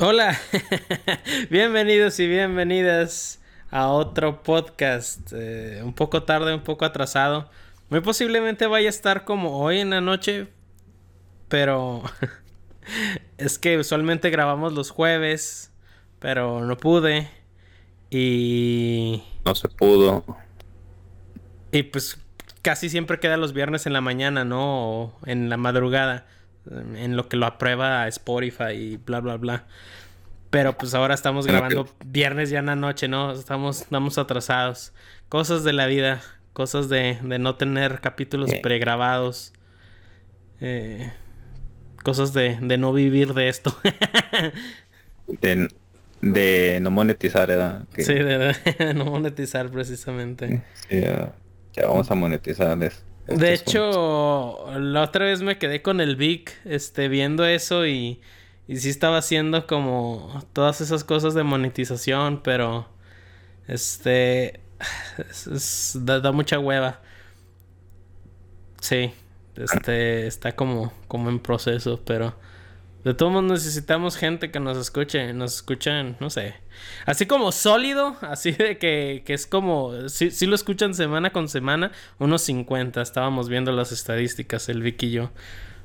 Hola, bienvenidos y bienvenidas a otro podcast. Eh, un poco tarde, un poco atrasado. Muy posiblemente vaya a estar como hoy en la noche, pero es que usualmente grabamos los jueves, pero no pude. Y... No se pudo. Y pues casi siempre queda los viernes en la mañana, ¿no? O en la madrugada en lo que lo aprueba Spotify y bla, bla, bla. Pero pues ahora estamos grabando viernes ya en la noche, ¿no? Estamos, estamos atrasados. Cosas de la vida, cosas de, de no tener capítulos pregrabados. Eh, cosas de, de, no vivir de esto. de, de, no monetizar, ¿verdad? Sí, de, no monetizar precisamente. ya, ya, vamos a monetizar eso. De hecho, la otra vez me quedé con el Vic, este, viendo eso y, y sí estaba haciendo como todas esas cosas de monetización, pero este, da, mucha hueva. Sí, este, está como, como en proceso, pero de todos modos necesitamos gente que nos escuche, nos escuchan, no sé. Así como sólido, así de que, que es como, si, si, lo escuchan semana con semana, unos 50. Estábamos viendo las estadísticas, el Vicky y yo,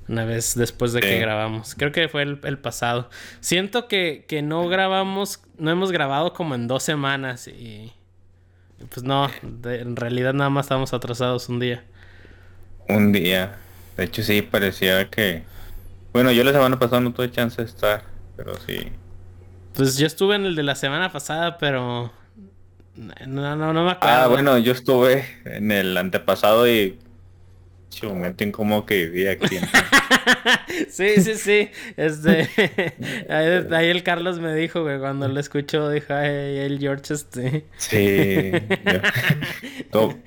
una vez después de que grabamos. Creo que fue el, pasado. Siento que, que, no grabamos, no hemos grabado como en dos semanas y... Pues no, en realidad nada más estamos atrasados un día. Un día. De hecho sí, parecía que bueno, yo la semana pasada no tuve chance de estar, pero sí. Pues yo estuve en el de la semana pasada, pero no, no, no me acuerdo. Ah, bueno, yo estuve en el antepasado y un momento incómodo que vivía aquí. sí, sí, sí. Este, ahí, el Carlos me dijo, güey, cuando lo escuchó, dijo, ay, el George, este. Sí. todo,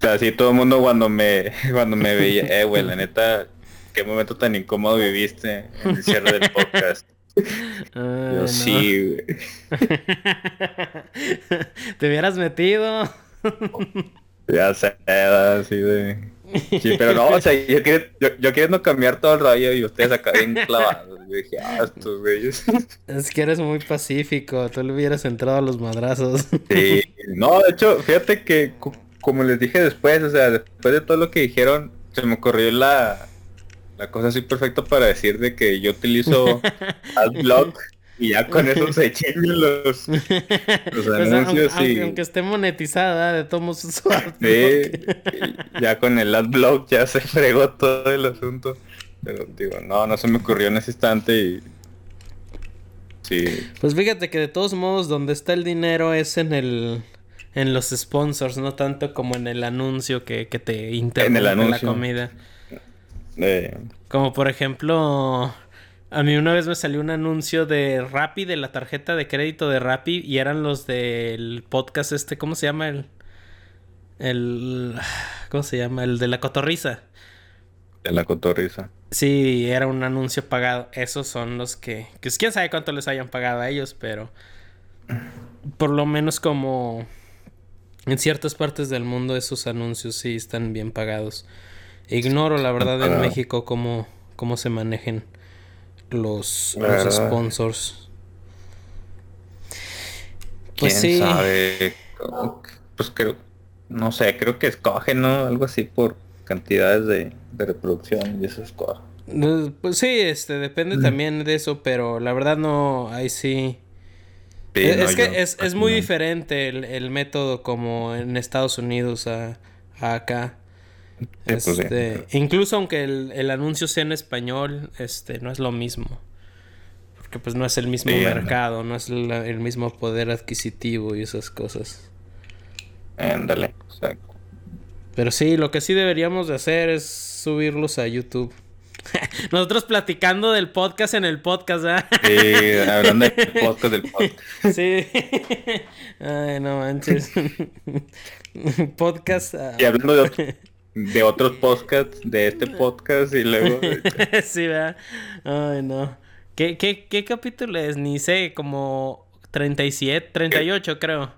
así todo el mundo cuando me, cuando me veía, eh, güey, la neta, qué momento tan incómodo viviste en el cierre del podcast. Yo sí. Te hubieras metido. ya sé, así de. Sí, pero no, o sea, yo, quiero, yo, queriendo cambiar todo el rayo y ustedes acá bien clavados. Yo dije, ah, estos güeyes. Es que eres muy pacífico, tú le hubieras entrado a los madrazos. Sí, no, de hecho, fíjate que, como les dije después, o sea, después de todo lo que dijeron, se me ocurrió la, la cosa así perfecta para decir de que yo utilizo AdBlock y ya con eso se echen los, los pues, anuncios aunque, y... aunque, esté monetizada de todos su Sí, ya con el AdBlock ya se fregó todo el asunto. Pero digo, no, no se me ocurrió en ese instante y... Sí. Pues fíjate que de todos modos donde está el dinero es en el en los sponsors, no tanto como en el anuncio que, que te interrumpe la comida. Como por ejemplo, a mí una vez me salió un anuncio de Rappi, de la tarjeta de crédito de Rappi, y eran los del podcast este, ¿cómo se llama? El, el, ¿cómo se llama? El de la cotorriza. De la cotorriza. Sí, era un anuncio pagado. Esos son los que, que quién sabe cuánto les hayan pagado a ellos, pero por lo menos como en ciertas partes del mundo esos anuncios sí están bien pagados. Ignoro la verdad en México cómo, cómo se manejen los, los sponsors. Pues ¿Quién sabe? Pues creo, no sé, creo que escogen, ¿no? Algo así por cantidades de, reproducción y eso escoge. Pues sí, este, depende también de eso, pero la verdad no, ahí sí. es, que es, es, muy diferente el, el, método como en Estados Unidos a, a acá. Pues este, incluso aunque el, anuncio sea en español, este, no es lo mismo. Porque pues no es el mismo mercado, no es el mismo poder adquisitivo y esas cosas. Ándale, Pero sí, lo que sí deberíamos de hacer es subirlos a YouTube. Nosotros platicando del podcast en el podcast, ¿verdad? Sí, hablando del podcast del podcast. Sí. Ay, no manches. podcast. Y hablando de otro, de otros podcasts, de este podcast y luego... sí, ¿verdad? Ay, no. ¿Qué, qué, ¿Qué capítulo es? Ni sé, como 37, 38 creo.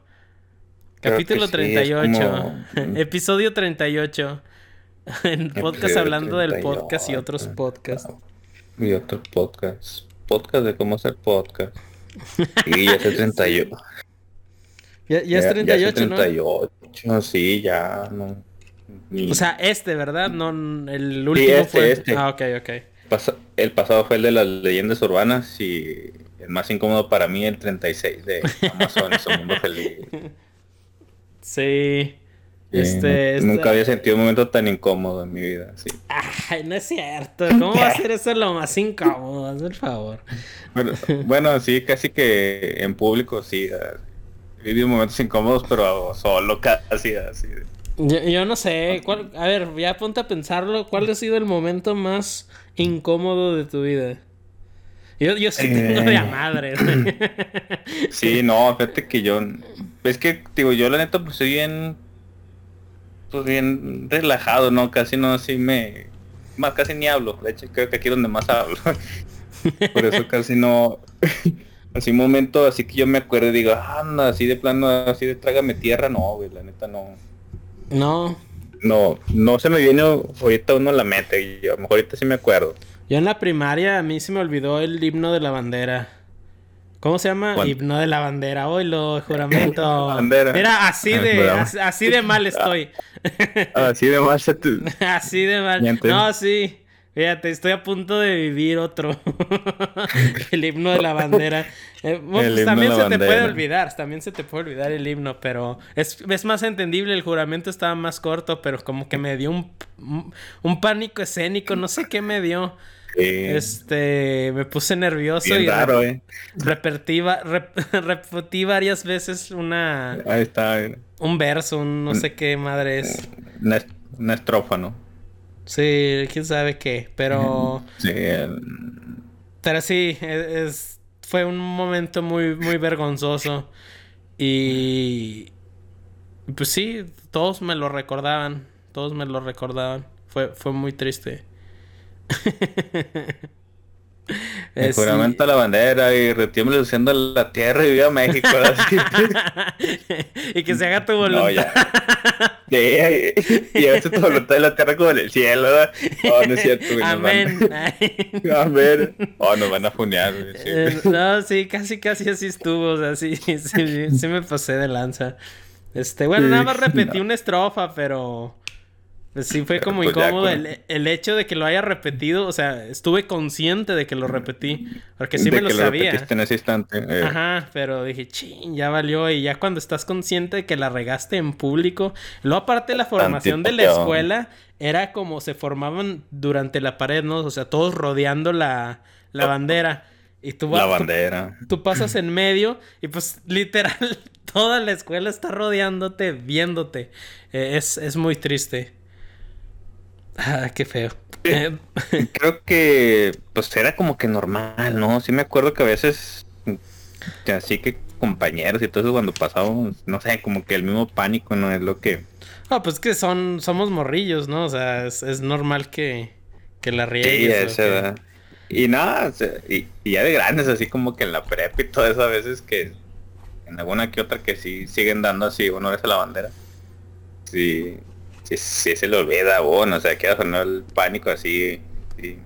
Capítulo 38. Episodio 38. en podcast hablando del podcast y otros podcasts. Y otros podcasts. podcast de cómo hacer podcast. Y ya es el 38. Ya, ya es 38, ya es el ¿no? 38, sí, ya no. Ni- O sea, este, ¿verdad? No, el Sí, último este, fue. este. Ah, ok, ok. El pasado fue el de las leyendas urbanas y el más incómodo para mí el 36 de Amazon es un mundo feliz. Sí. Sí, Este, nu- Nunca había sentido un momento tan incómodo en mi vida, sí. Ay, no es cierto. ¿Cómo va a ser eso lo más incómodo? Haz el favor. Bueno, bueno, sí, casi que en público sí. ah, He vivido momentos incómodos, pero solo casi así. Yo, yo no sé. ¿cuál- a ver, ya ponte a pensarlo. ¿Cuál ha sido el momento más incómodo de tu vida? Yo, yo sí tengo de Eh. madre. Sí, no, fíjate que yo... Es que, digo, yo la neta pues soy bien... Pues bien relajado, ¿no? Casi no así me... Más casi ni hablo. De hecho, creo que aquí es donde más hablo. Por eso casi no... Así un momento así que yo me acuerdo y digo, anda, así de plano, así de trágame tierra, no, güey, la neta no. No. No, no se me viene ahorita uno a la mente, yo, a lo mejor ahorita sí me acuerdo. Yo en la primaria a mí se me olvidó el himno de la bandera. ¿Cómo se llama? Himno de la bandera. Hoy lo juramento. Bandera. Mira, así Ah, de, así, de mal estoy. Así de más se te- así de mal. No, sí. Fíjate, estoy a punto de vivir otro. el himno de la bandera. Eh, bueno, pues también se te puede olvidar, también se te puede olvidar el himno, pero es, es más entendible, el juramento estaba más corto, pero como que me dio un, un, pánico escénico, no sé qué me dio. Este, me puse nervioso bien y raro, eh. repetí, rep- repetí varias veces una, Ahí está, eh, un verso, un no sé qué madre es. una, una estrofa, ¿no? Sí, quién sabe qué, pero... Sí, el- Pero sí, e- es, fue un momento muy, muy vergonzoso. Y pues sí, todos me lo recordaban. Todos me lo recordaban. Fue, fue muy triste. el juramento a la bandera y retiemble luciendo la tierra y viva México. y que se haga tu no, voluntad. ya. Sí, y hace tu voluntad de la tierra como en el cielo. ¿verdad? No, no es cierto, Amén. van- A ver. Oh, nos van a funear, sí. Eh, no, sí, casi, casi así estuvo. O sea, sí, sí, sí, sí me pasé de lanza. Este, bueno, nada más repetí no. una estrofa, pero sí fue como pues, incómodo el, el hecho de que lo haya repetido. O sea, estuve consciente de que lo repetí, porque sí De me lo que sabía. repetiste en ese instante. eh. Ajá, pero dije, ching, ya valió. Y ya cuando estás consciente de que la regaste en público. Luego, aparte, la formación de la escuela era como se formaban durante la pared, ¿no? O sea, todos rodeando la, la bandera. Y tú vas. La tú- bandera. Tú pasas en medio y pues literal toda la escuela está rodeándote, viéndote. Eh, es, es muy triste. Ah, qué feo. Eh, Creo que pues era como que normal, ¿no? Sí me acuerdo que a veces así que compañeros y todo eso cuando pasábamos, no sé, como que el mismo pánico no es lo que ah, pues que son, somos morrillos, ¿no? O sea, es, es normal que, que la sí, riegues. esa que-. Y nada, y, y ya de grandes así como que en la prepa y todo eso a veces que en alguna que otra que sí siguen dando así honores a la bandera. Sí, sí, sí se olvida, bueno, o sea, queda sonar el pánico así, y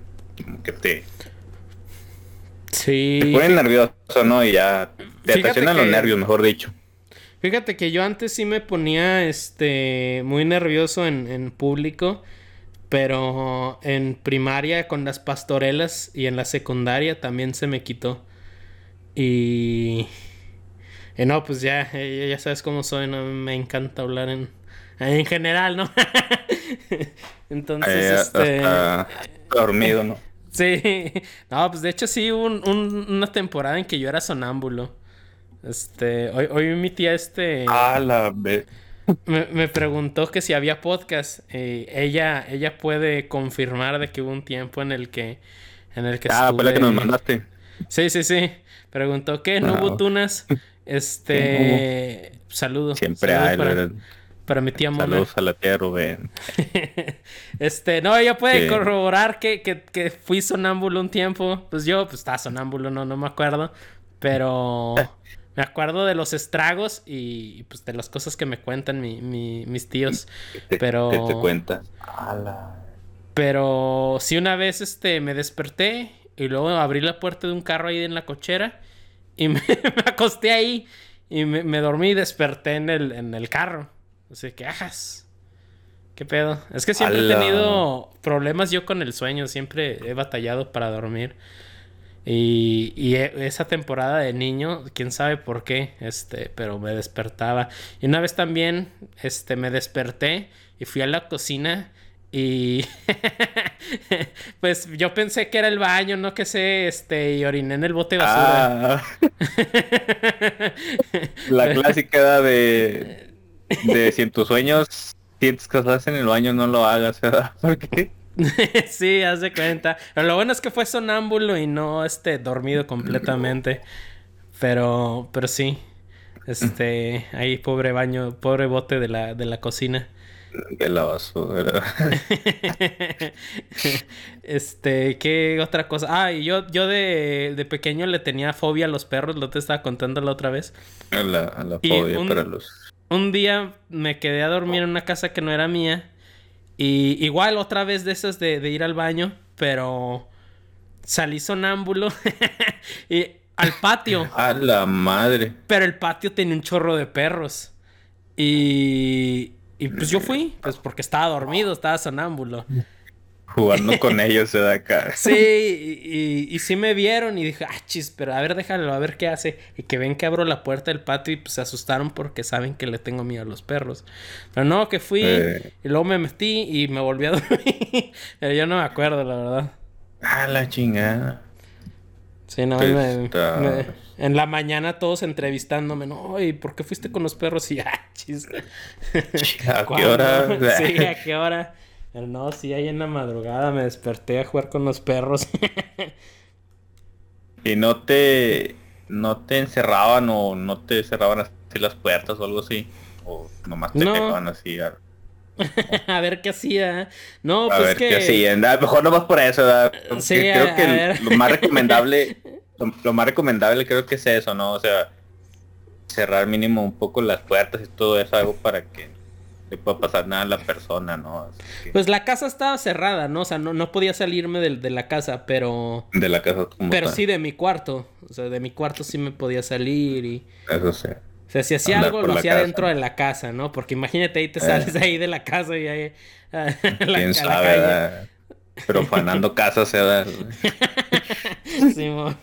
como que te, Sí. te pone nervioso, ¿no? Y ya te Fíjate estacionan los nervios, mejor dicho. Fíjate que yo antes sí me ponía este muy nervioso en, en público, pero en primaria con las pastorelas y en la secundaria también se me quitó. Y, y no, pues ya, ya sabes cómo soy, no me encanta hablar en, en general, ¿no? Entonces, Eh, este... hasta dormido, ¿no? Sí, no, pues de hecho sí hubo un- un- una temporada en que yo era sonámbulo. Este, hoy, hoy mi tía este A la vez. me, me preguntó que si había podcast. eh, ella, ella puede confirmar de que hubo un tiempo en el que, en el que Ah, fue la que estuve- nos mandaste. Sí, sí, sí. Preguntó que no Ah, hubo tunas. Este, saludo. Siempre saludo hay, para. Para mi tía Mona. Saludos a la tía Rubén. este, no, ella puede Sí. corroborar que, que, que fui sonámbulo un tiempo. Pues yo, pues estaba sonámbulo, no, no me acuerdo. Pero me acuerdo de los estragos y pues de las cosas que me cuentan mi, mi- mis tíos. Te, Pero- te, te cuenta. A la... Pero sí una vez este me desperté y luego abrí la puerta de un carro ahí en la cochera y me, acosté ahí y me, dormí y desperté en el, en el carro. Así que, ajas. ¿Qué pedo? Es que siempre he tenido problemas yo con el sueño, siempre he batallado para dormir. Y, y, e, esa temporada de niño, quién sabe por qué, este, pero me despertaba. Y una vez también, este, me desperté y fui a la cocina y pues yo pensé que era el baño, no que sé, este, y oriné en el bote de basura. Ah. la clásica de, de si en tus sueños sientes que estás en el baño, no lo hagas, ¿verdad? ¿Por qué? sí, haz de cuenta. Pero lo bueno es que fue sonámbulo y no este dormido completamente. Pero, pero sí. Este, ahí pobre baño, pobre bote de la, de la cocina. De la basura. este, ¿qué otra cosa? Ah, y yo, yo de, de, pequeño le tenía fobia a los perros, lo te estaba contando la otra vez. A la, a la fobia para los. Un día me quedé a dormir en una casa que no era mía. Y igual otra vez de esas de, de ir al baño, pero salí sonámbulo y al patio. A la madre. Pero el patio tenía un chorro de perros. Y, y pues yo fui, pues porque estaba dormido, estaba sonámbulo. Jugando con ellos de acá. Sí, y, y, sí me vieron y dije, ah, chis, pero a ver, déjalo, a ver qué hace. Y que ven que abro la puerta del patio y pues se asustaron porque saben que le tengo miedo a los perros. Pero no, que fui eh. y luego me metí y me volví a dormir. pero yo no me acuerdo, la verdad. Ah, la chingada. Sí, no, me, en la mañana todos entrevistándome, no, ¿y por qué fuiste con los perros? Y, ah, chis. ¿A qué hora? sí, ¿a qué hora? No, sí, ahí en la madrugada me desperté a jugar con los perros. ¿Y no te, no te encerraban o no te cerraban así las puertas o algo así? ¿O nomás te dejaban así? A... ver qué hacía. No, a pues ver que... qué hacía. Mejor no vas por eso, ¿verdad? Sí, creo que lo más recomendable lo, más recomendable creo que es eso, ¿no? O sea, cerrar mínimo un poco las puertas y todo eso, algo para que le pueda pasar nada a la persona, ¿no? Pues la casa estaba cerrada, ¿no? O sea, no, no podía salirme de, de la casa, pero... De la casa como Pero sí de mi cuarto. O sea, de mi cuarto sí me podía salir y... Eso sí. O sea, si hacía algo, lo hacía dentro de la casa, ¿no? Porque imagínate ahí te sales eh. ahí de la casa y ahí... ¿Quién sabe? Profanando casas se da. Simón.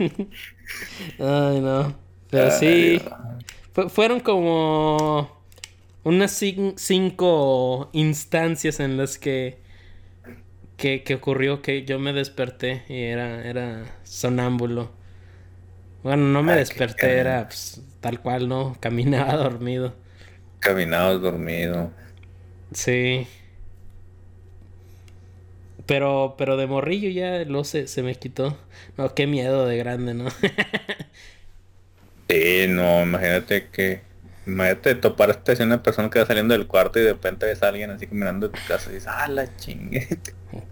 Ay, no. Pero sí. fueron como unas cinco instancias en las que, que, que ocurrió que yo me desperté y era, era sonámbulo. Bueno, no me desperté, era pues, tal cual, ¿no? Caminaba dormido. Caminaba dormido. Sí. Pero, pero de morrillo ya lo se, se me quitó. No, qué miedo de grande, ¿no? sí, no, imagínate que. Imagínate toparte a una persona que va saliendo del cuarto y de repente ves a alguien así caminando de tu casa y dices, ¡ah, la chingue!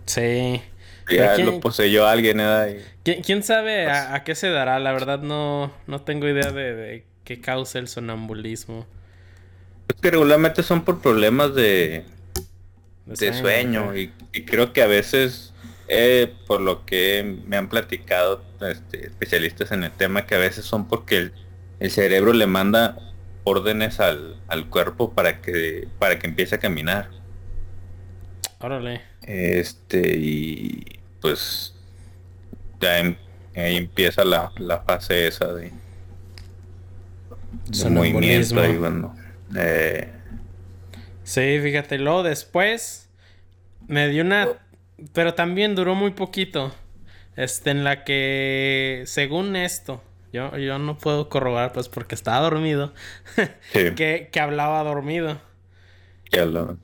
Sí. Ya lo poseyó alguien, ¿eh? ¿Quién, sabe pues a, qué se dará? La verdad no, no tengo idea de, de qué causa el sonambulismo. Es que regularmente son por problemas de, de, sueño y, creo que a veces eh, por lo que me han platicado este, especialistas en el tema que a veces son porque el, cerebro le manda órdenes al, cuerpo para que para que empiece a caminar órale este y pues ya em, ahí empieza la, fase esa de, movimiento ahí bueno eh, Sí, fíjate, luego después me dio una... Pero también duró muy poquito. Este, en la que, según esto, yo, yo no puedo corroborar, pues porque estaba dormido, que, que hablaba dormido. Que hablaba.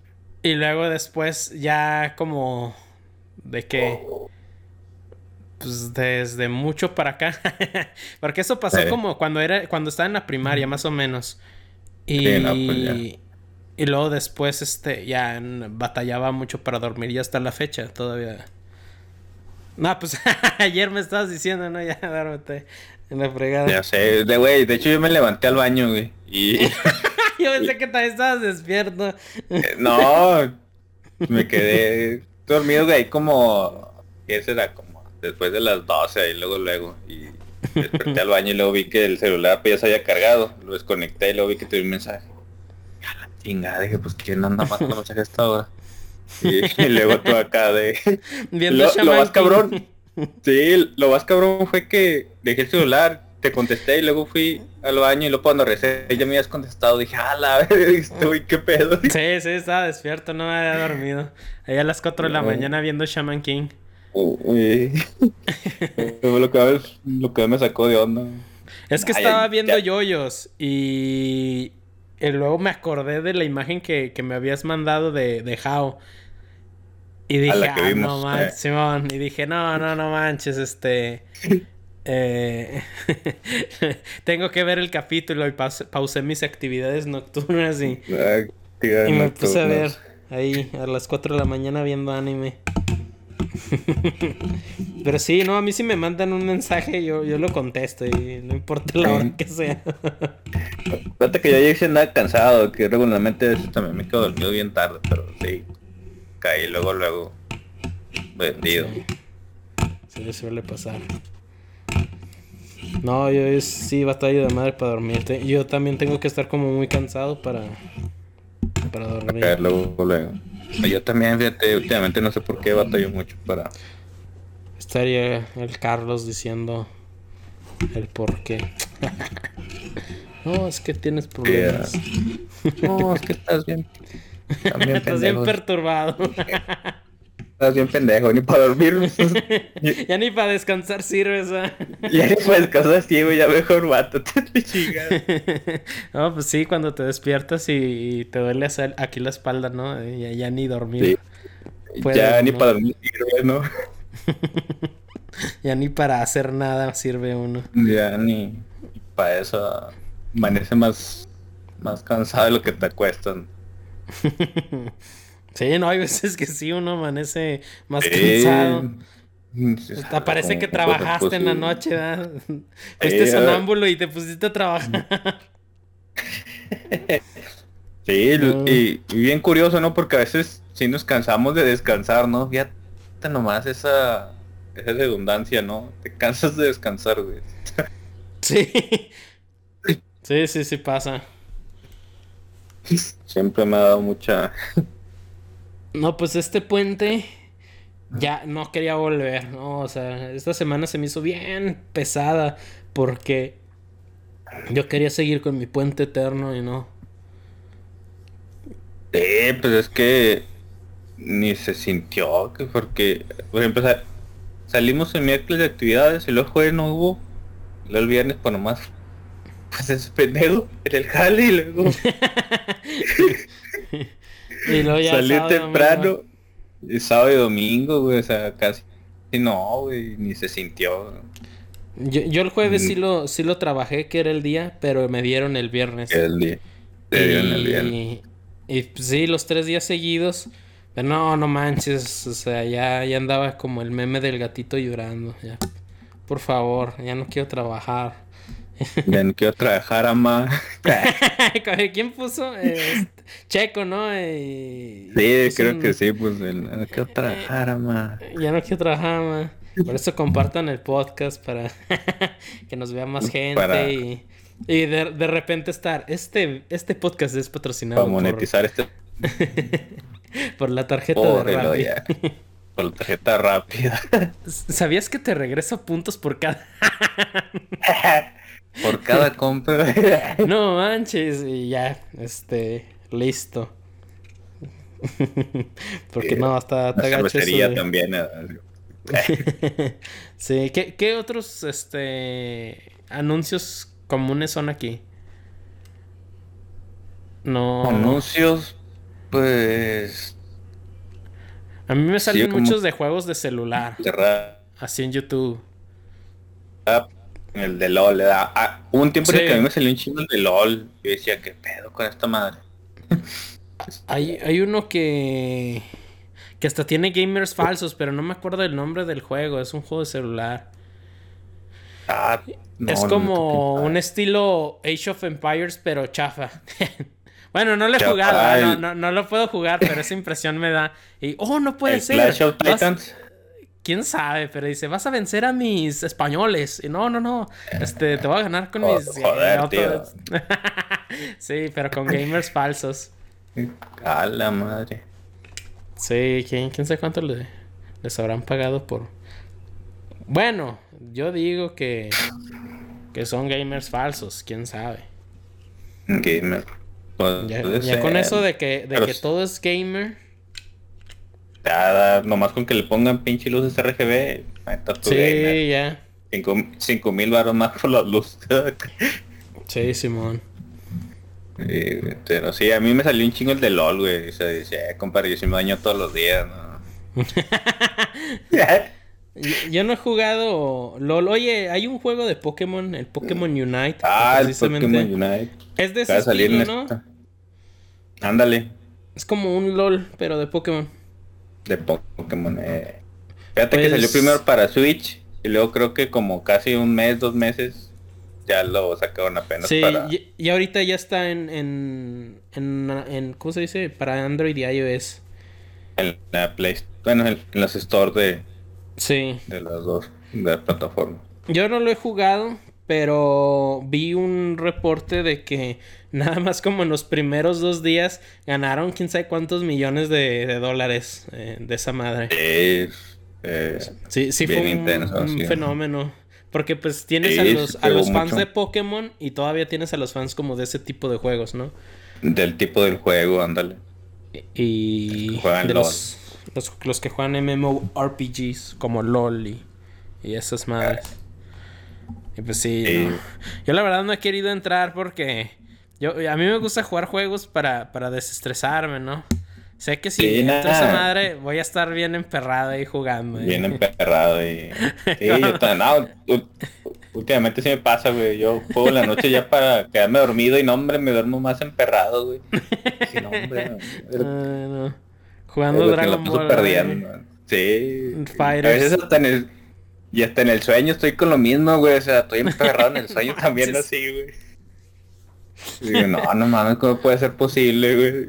Y luego después ya como de que pues desde mucho para acá. Porque eso pasó como cuando era cuando estaba en la primaria, más o menos. Y, pues y luego después, este, ya batallaba mucho para dormir y hasta la fecha todavía. No, pues ayer me estabas diciendo, ¿no? Ya, duérmete en la fregada. Ya sé, de güey, de hecho yo me levanté al baño, güey. Y... yo pensé que también estabas despierto. Eh, no, me quedé dormido, güey, como... ¿Qué será? Como después de las 12 y luego luego. Y desperté al baño y luego vi que el celular pues, ya se había cargado. Lo desconecté y luego vi que tuve un mensaje. A la chingada, dije, pues quién anda más con mensaje a esta hora. Y, y luego tú acá de... Viendo lo, lo más cabrón. Sí, lo más cabrón fue que dejé el celular, te contesté y luego fui al baño y luego cuando recé ya me habías contestado. Dije, a la güey, qué pedo. Sí, sí, estaba despierto, no me había dormido. Ahí a las 4 de la No. mañana viendo Shaman King. Lo, que, lo que me sacó de onda. Es que Ay, estaba viendo ya. yoyos y... y luego me acordé de la imagen que, que me habías mandado de, de How. Y dije, la que ah, no manches, eh. Simón. Y dije, no, no, no manches, este... eh, tengo que ver el capítulo y paus- pausé mis actividades nocturnas y, y me puse a ver ahí a las 4 de la mañana viendo anime. Pero sí, no, a mí si me mandan un mensaje yo, yo lo contesto y no importa la hora que sea. Fíjate que yo ayer sí andaba cansado, que regularmente también me quedo dormido bien tarde, pero sí. Caí luego, luego. Vendido. Sí, sí suele pasar. No, yo sí batallo de madre para dormir. Te- Yo también tengo que estar como muy cansado para, para dormir. Caer luego, luego. Yo también, fíjate, últimamente no sé por qué batallo mucho para... Estaría el Carlos diciendo el por qué. no, es que tienes problemas. No, es que estás bien... También Estás bien perturbado. Estás bien pendejo, ni para dormir. ya ni para descansar sirves, ¿ah? ya ni puedes casar así, güey, ya mejor vato, te chingas. no, pues sí, cuando te despiertas y, te duele aquí la espalda, ¿no? Ya, ya ni dormir. Sí. Ya ni para dormir sirve, ¿no? Ya ni para hacer nada sirve uno. Ya ni para eso amanece más, más cansado de lo que te acuestan. sí, no, hay veces que sí uno amanece más cansado. Mm, Hasta parece que trabajaste en la noche, ¿verdad? Fuiste sonámbulo y te pusiste a trabajar. Sí, No. y, y bien curioso, ¿no? Porque a veces sí nos cansamos de descansar, ¿no? Fíjate nomás esa, esa redundancia, ¿no? Te cansas de descansar, güey. sí. Sí, sí, sí pasa. Siempre me ha dado mucha... No, pues este puente ya no quería volver, ¿no? O sea, esta semana se me hizo bien pesada porque yo quería seguir con mi puente eterno y no. Sí, pues es que ni se sintió, que porque, por ejemplo, sa- salimos el miércoles de actividades y luego el jueves no hubo, y luego el viernes pues nomás, pues es pendejo, en el jale y luego Y luego ya salir y temprano, domingo. y sábado y domingo, güey, o sea, casi no, güey, ni se sintió. Yo, yo el jueves Mm. sí lo, sí lo trabajé, que era el día, pero me dieron el viernes. El día. Te dieron el viernes. Y, y, pues, sí, los tres días seguidos. Pero no, no manches. O sea, ya, ya andaba como el meme del gatito llorando. Ya. Por favor, ya no quiero trabajar. Ya no quiero trabajar a más. ¿Quién puso? Este, Checo, ¿no? Y- Sí, puso creo un- que sí, pues el, no quiero trabajar a más. Ya no quiero trabajar más. Por eso compartan el podcast para que nos vea más gente Para- y, y de, de repente estar. Este, este podcast es patrocinado Para por, monetizar este por la tarjeta de Rappi. Por la tarjeta rápida. ¿Sabías que te regreso puntos por cada... Por cada compra. no manches, y ya, este, listo. Porque no, hasta La te gacho eso de- también. eh, sí, ¿qué, qué otros, este, anuncios comunes son aquí? No. Anuncios, pues. A mí me salen muchos de juegos de celular, De así en YouTube. El de LOL. le da- ah, hubo un tiempo en el Sí. que a mí me salió un chingo el de LOL. Yo decía, ¿qué pedo con esta madre? Hay, hay uno que. que hasta tiene gamers falsos, pero no me acuerdo el nombre del juego. Es un juego de celular. Ah, no, es como un estilo Age of Empires, pero chafa. bueno, no lo he Chafa, jugado, no, el- no, no lo puedo jugar, pero esa impresión me da. Y, oh, no puede El ser. Clash of Vas- Titans. Quién sabe, pero dice, vas a vencer a mis españoles. Y no, no, no, este, te voy a ganar con mis... Joder, tío. sí, pero con gamers falsos. A la madre. Sí, ¿quién, quién sabe cuánto le, les habrán pagado por... Bueno, yo digo que, que son gamers falsos, quién sabe. Gamer. Ya, con eso de que, de Pero que todo es gamer. Nada, nomás con que le pongan pinche luces RGB. Sí, gamer. ya. Cinco, cinco mil baros más por las luces. Sí, Simón. Sí, pero sí, a mí me salió un chingo el de LOL, güey. O sea, dice, eh, compadre, yo sí me baño todos los días, ¿no? Yo, yo no he jugado LOL. Oye, hay un juego de Pokémon, el Pokémon Unite. ah, el Pokémon Unite. Es de ese salir estilo, ¿no? Ándale, Es como un LOL, pero de Pokémon. De Pokémon. Eh. Fíjate que Pues- salió primero para Switch y luego creo que como casi un mes, dos meses, ya lo sacaron apenas Sí, para... y, y ahorita ya está en, en, en, en- ¿Cómo se dice? Para Android y iOS. En la Play, bueno, en, en los stores de, Sí. de las dos, de la plataforma. Yo no lo he jugado, pero vi un reporte de que nada más como en los primeros dos días ganaron quién sabe cuántos millones de, de dólares eh, de esa madre. Es, eh, Sí, sí fue un, intenso, un sí. fenómeno. Porque pues tienes a los, a los fans mucho. de Pokémon y todavía tienes a los fans como de ese tipo de juegos, ¿no? del tipo del juego, ándale. Y Los que juegan de LOL. los, los, los que juegan MMORPGs como LOL y, y esas madres. Y pues sí, no. yo la verdad no he querido entrar porque yo, a mí me gusta jugar juegos para, para desestresarme, ¿no? Sé que si Sí, entro a esa madre voy a estar bien emperrado ahí jugando. ¿eh? Bien emperrado y... Sí, yo también, no, últimamente sí me pasa, güey. Yo juego en la noche ya para quedarme dormido y no, hombre, me duermo más emperrado, güey. Sí, no, hombre. Ah, no. Jugando Dragon Ball. perdiendo. ¿eh? Sí. Fighters. A veces hasta en el... Y hasta en el sueño estoy con lo mismo, güey. O sea, estoy emperrado en el sueño también así, güey. Digo, no, no mames, ¿cómo puede ser posible, güey?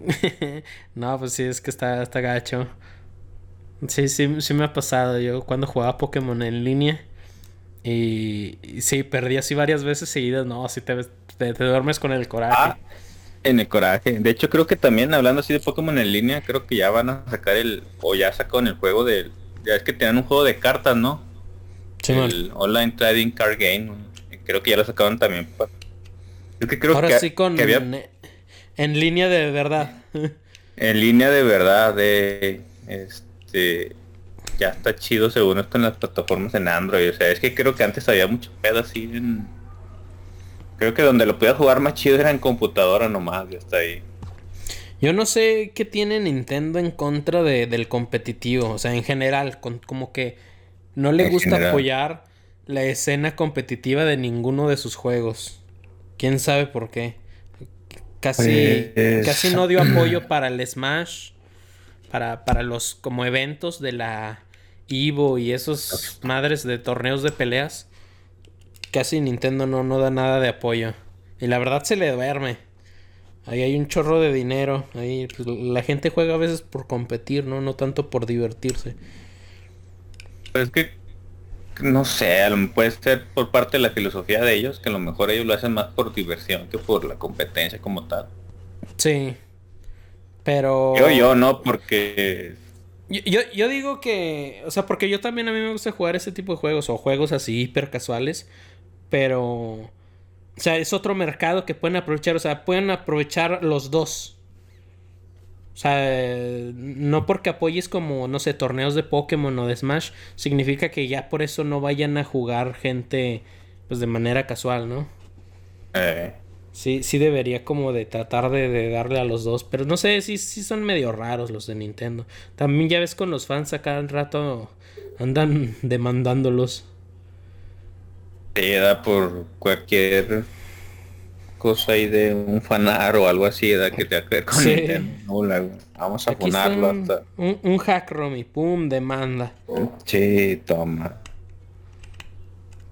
no, pues sí, es que está, está gacho. Sí, sí, sí me ha pasado. Yo cuando jugaba Pokémon en línea. Y, y sí, perdí así varias veces seguidas. No, si te, te, te duermes con el coraje. Ah, en el coraje. De hecho, creo que también hablando así de Pokémon en línea, creo que ya van a sacar el, o ya sacaron el juego del, ya es que tenían un juego de cartas, ¿no? El Online Trading Card Game. Creo que ya lo sacaron también. Es que creo Ahora que, sí con... que había En línea de verdad. en línea de verdad de, este, ya está chido según esto en las plataformas en Android. O sea, es que creo que antes había mucho pedo así en, creo que donde lo podía jugar más chido era en computadora nomás, ya está ahí. Yo no sé qué tiene Nintendo en contra de, del competitivo. O sea, en general, con- como que no le En gusta general. apoyar la escena competitiva de ninguno de sus juegos. ¿Quién sabe por qué? Casi, Pues- casi no dio apoyo para el Smash, para, para los como eventos de la Evo y esos madres de torneos de peleas. Casi Nintendo no, no da nada de apoyo. Y la verdad se le duerme. Ahí hay un chorro de dinero. Ahí pues, la gente juega a veces por competir, ¿no? No tanto por divertirse. Pues es que no sé, puede ser por parte de la filosofía de ellos, que a lo mejor ellos lo hacen más por diversión que por la competencia como tal. Sí. Pero... Yo yo no, porque Yo, yo, yo digo que, o sea, porque yo también a mí me gusta jugar ese tipo de juegos o juegos así hiper casuales, pero, o sea, es otro mercado que pueden aprovechar, o sea, pueden aprovechar los dos. O sea, no porque apoyes como, no sé, torneos de Pokémon o de Smash, significa que ya por eso no vayan a jugar gente, pues de manera casual, ¿no? eh, Sí, sí debería como de tratar de, de darle a los dos. Pero no sé, sí, sí son medio raros los de Nintendo. También ya ves con los fans a cada rato andan demandándolos. Te da por cualquier cosa ahí de un fanar o algo así, da que te ver con Sí. Nintendo. Vamos a Aquí un, hasta. un, un hack rom y pum, demanda. Sí, toma.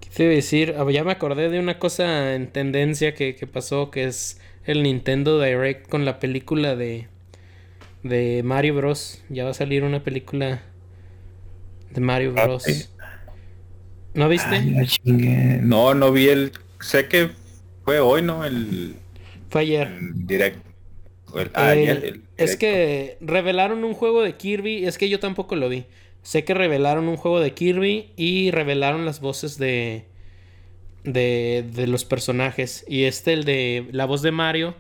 ¿Qué te iba a decir? Ah, Ya me acordé de una cosa en tendencia que, que pasó, que es el Nintendo Direct con la película de, de Mario Bros. Ya va a salir una película de Mario Ah, Bros. sí. ¿No viste? Ay. No, no vi el. Sé que fue hoy, ¿no? El, Fue ayer. el directo. El- ah, El- ayer, el es directo. que revelaron un juego de Kirby. Es que yo tampoco lo vi. Sé que revelaron un juego de Kirby y revelaron las voces de. De, de los personajes. Y este, el de la voz de Mario,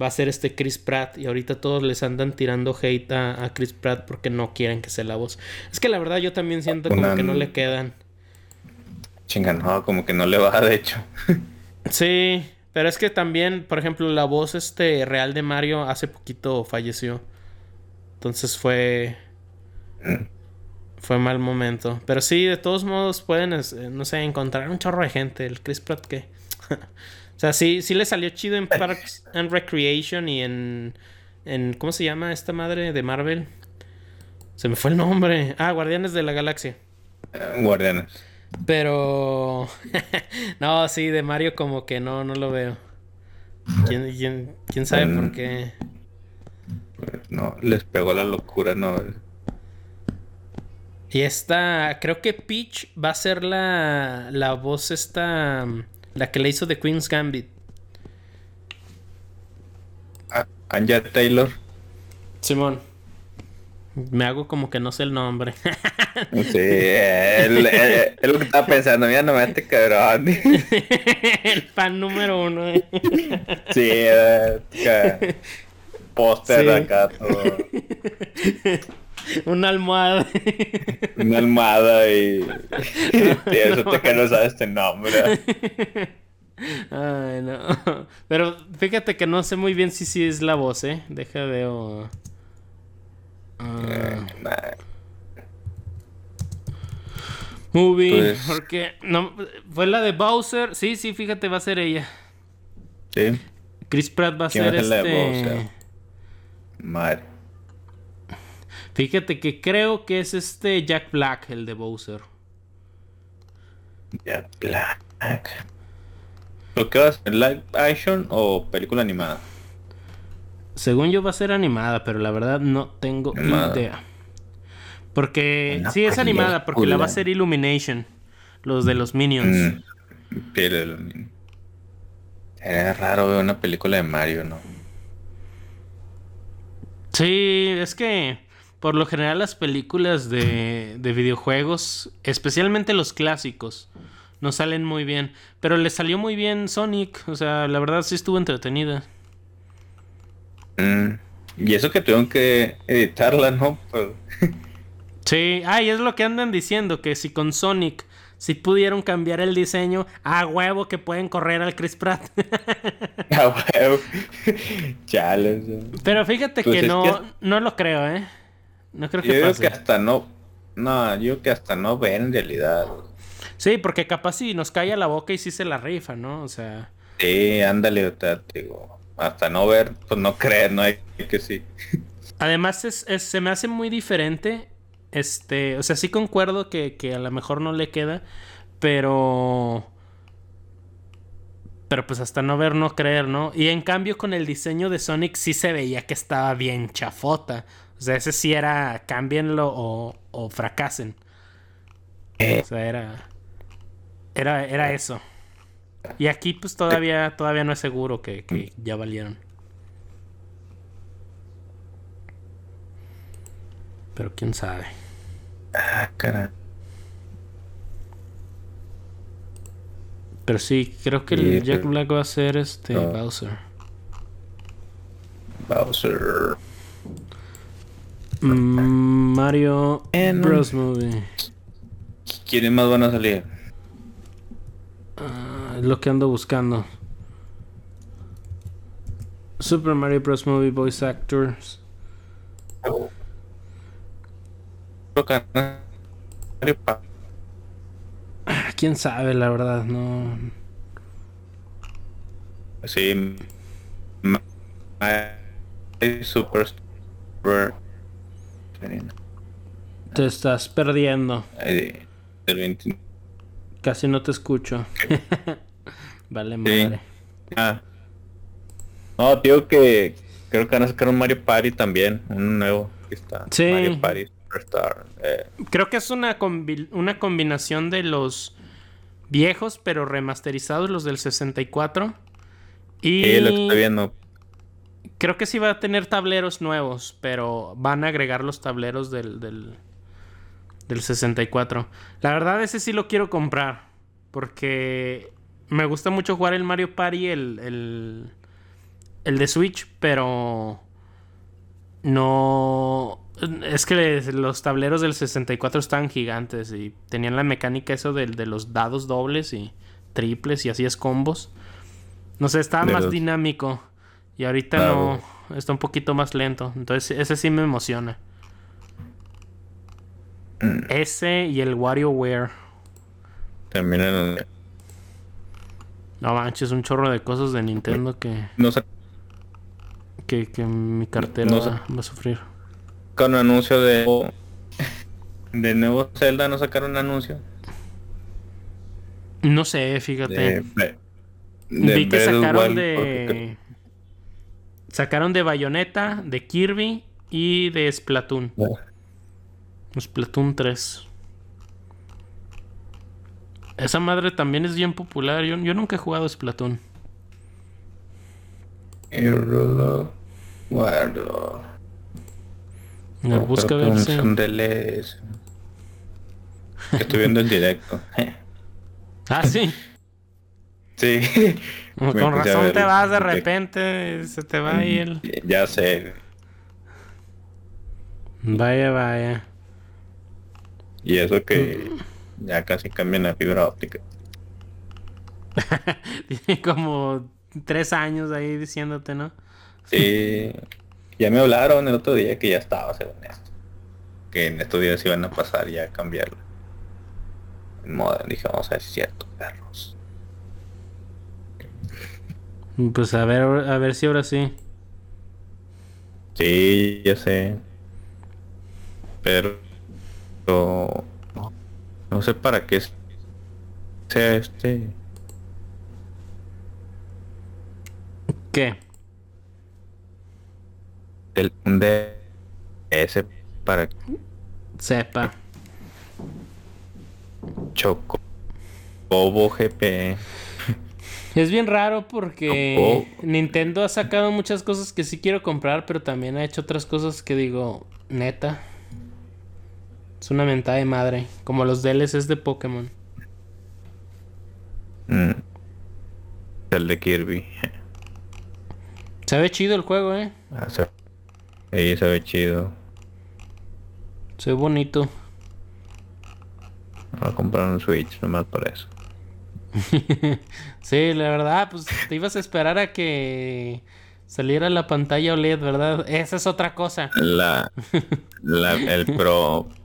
va a ser este Chris Pratt. Y ahorita todos les andan tirando hate a, a Chris Pratt porque no quieren que sea la voz. Es que la verdad yo también siento como que no le quedan. Chinga, no, como que no le va, de hecho. Sí, pero es que también, por ejemplo, la voz este real de Mario hace poquito falleció. Entonces fue fue mal momento. Pero sí, de todos modos pueden, eh, no sé, encontrar un chorro de gente. El Chris Pratt que... o sea, sí, sí le salió chido en Parks and Recreation y en, en... ¿Cómo se llama esta madre de Marvel? Se me fue el nombre. Ah, Guardianes de la Galaxia. Guardianes. Pero... no, sí, de Mario como que no, no lo veo. ¿Quién, quién, quién sabe por qué? No, les pegó la locura, no. Y esta, creo que Peach va a ser la, la voz esta, la que le hizo de Queen's Gambit. Anja Taylor. Simón. Me hago como que no sé el nombre. Sí, él lo que estaba pensando, mira, no me este cabrón. el fan número uno. eh. Sí, eh, póster Sí. acá, todo. Una almohada. Una almohada y, y eso te que no sabes este nombre. Ay, no. Pero fíjate que no sé muy bien si sí es la voz, ¿eh? Deja veo. Ah, movie. Pues- Porque no, fue la de Bowser. Sí, sí, fíjate, va a ser ella. Sí, Chris Pratt va a ¿Quién ser este. Madre. Fíjate que creo que es este Jack Black, el de Bowser. Jack Black. ¿Lo que va a ser? ¿Live action o película animada? Según yo va a ser animada, pero la verdad no tengo Animada. idea. Porque Una sí es animada, porque la va a hacer Illumination, los de los Minions. Mm, piel de los niños. Era raro ver una película de Mario, ¿no? Sí, es que por lo general las películas de, de videojuegos, especialmente los clásicos, no salen muy bien. Pero le salió muy bien Sonic, o sea, la verdad sí estuvo entretenida. Mm, Y eso que tuvieron que editarla, ¿no? Pues, Sí, ah, y es lo que andan diciendo, que si con Sonic, si pudieron cambiar el diseño, a huevo que pueden correr al Chris Pratt. a huevo. Chale. Pero fíjate Pues que no, que- no lo creo, ¿eh? No creo Yo que digo pase. que hasta no. No, yo que hasta no ven en realidad. Sí, porque capaz si nos calla la boca y sí se la rifa, ¿no? O sea... Sí, ándale, te digo. Hasta no ver, pues no creer, no hay que sí. Además, es, es- se me hace muy diferente. Este, o sea, sí concuerdo que, que a lo mejor no le queda, pero. Pero pues hasta no ver, no creer, ¿no? Y en cambio, con el diseño de Sonic sí se veía que estaba bien chafota. O sea, ese sí era cámbienlo o, o fracasen. O sea, era. Era, era eso. Y aquí, pues todavía, todavía no es seguro que, que ya valieron. Pero quién sabe. Ah, caray. Pero sí, creo que el Jack pero- Black va a ser este No. Bowser. Bowser. Mm, Mario En- Bros. Movie. ¿Quiénes más van a salir? Ah, es lo que ando buscando. Super Mario Bros. Movie Voice Actors. Ah, quién sabe, la verdad, no. Sí. Super. Te estás perdiendo. Ay, Del 20. Casi no te escucho. vale, Sí. madre. Ah. No, tío que creo que van a sacar un Mario Party también, un nuevo que está. Sí. Mario Party. Superstar. Eh. Creo que es una, una combinación de los viejos, pero remasterizados, los del 64. Y sí, lo estoy viendo. Creo que sí va a tener tableros nuevos, pero van a agregar los tableros del, del, del 64. La verdad, ese sí lo quiero comprar. Porque me gusta mucho jugar el Mario Party, el, el, el de Switch, pero no... Es que los tableros del 64 están gigantes y tenían la mecánica eso de, de los dados dobles y triples y así es combos. No sé, estaba más dinámico. Y ahorita no... Está un poquito más lento. Entonces ese sí me emociona. Mm. Ese y el WarioWare. También el... No manches, un chorro de cosas de Nintendo que... No sé. Que, que mi cartera va, a sufrir. Con un anuncio de... De nuevo Zelda, ¿no sacaron un anuncio? No sé, fíjate. Vi que sacaron de... Sacaron de Bayonetta, de Kirby y de Splatoon. Splatoon 3. Esa madre también es bien popular. Yo, yo nunca he jugado Splatoon. Guardo. Me busca ver si... Estoy viendo el directo. ah, sí. Sí. Con razón te vas de repente, se te va ahí el... Ya sé. Vaya, vaya. Y eso que ya casi cambian la fibra óptica. Tiene como tres años ahí diciéndote, ¿no? Sí. Ya me hablaron el otro día que ya estaba, según esto. Que en estos días iban a pasar ya a cambiarlo. En moda, dije, vamos a ver si es cierto, perros. Pues a ver, a ver si ahora sí. Sí, ya sé. Pero no sé para qué sea este. ¿Qué? El de ese para sepa. Choco. Bobo GP. Es bien raro porque Nintendo ha sacado muchas cosas que sí quiero comprar, pero también ha hecho otras cosas que digo, neta. Es una mentada de madre. Como los DLCs de Pokémon. Mm. El de Kirby. Se ve chido el juego, eh. Ah, se... Sí, se ve chido. Se ve bonito. Voy a comprar un Switch nomás por eso. sí, la verdad, pues te ibas a esperar a que saliera la pantalla OLED, ¿verdad? Esa es otra cosa. La, la el Pro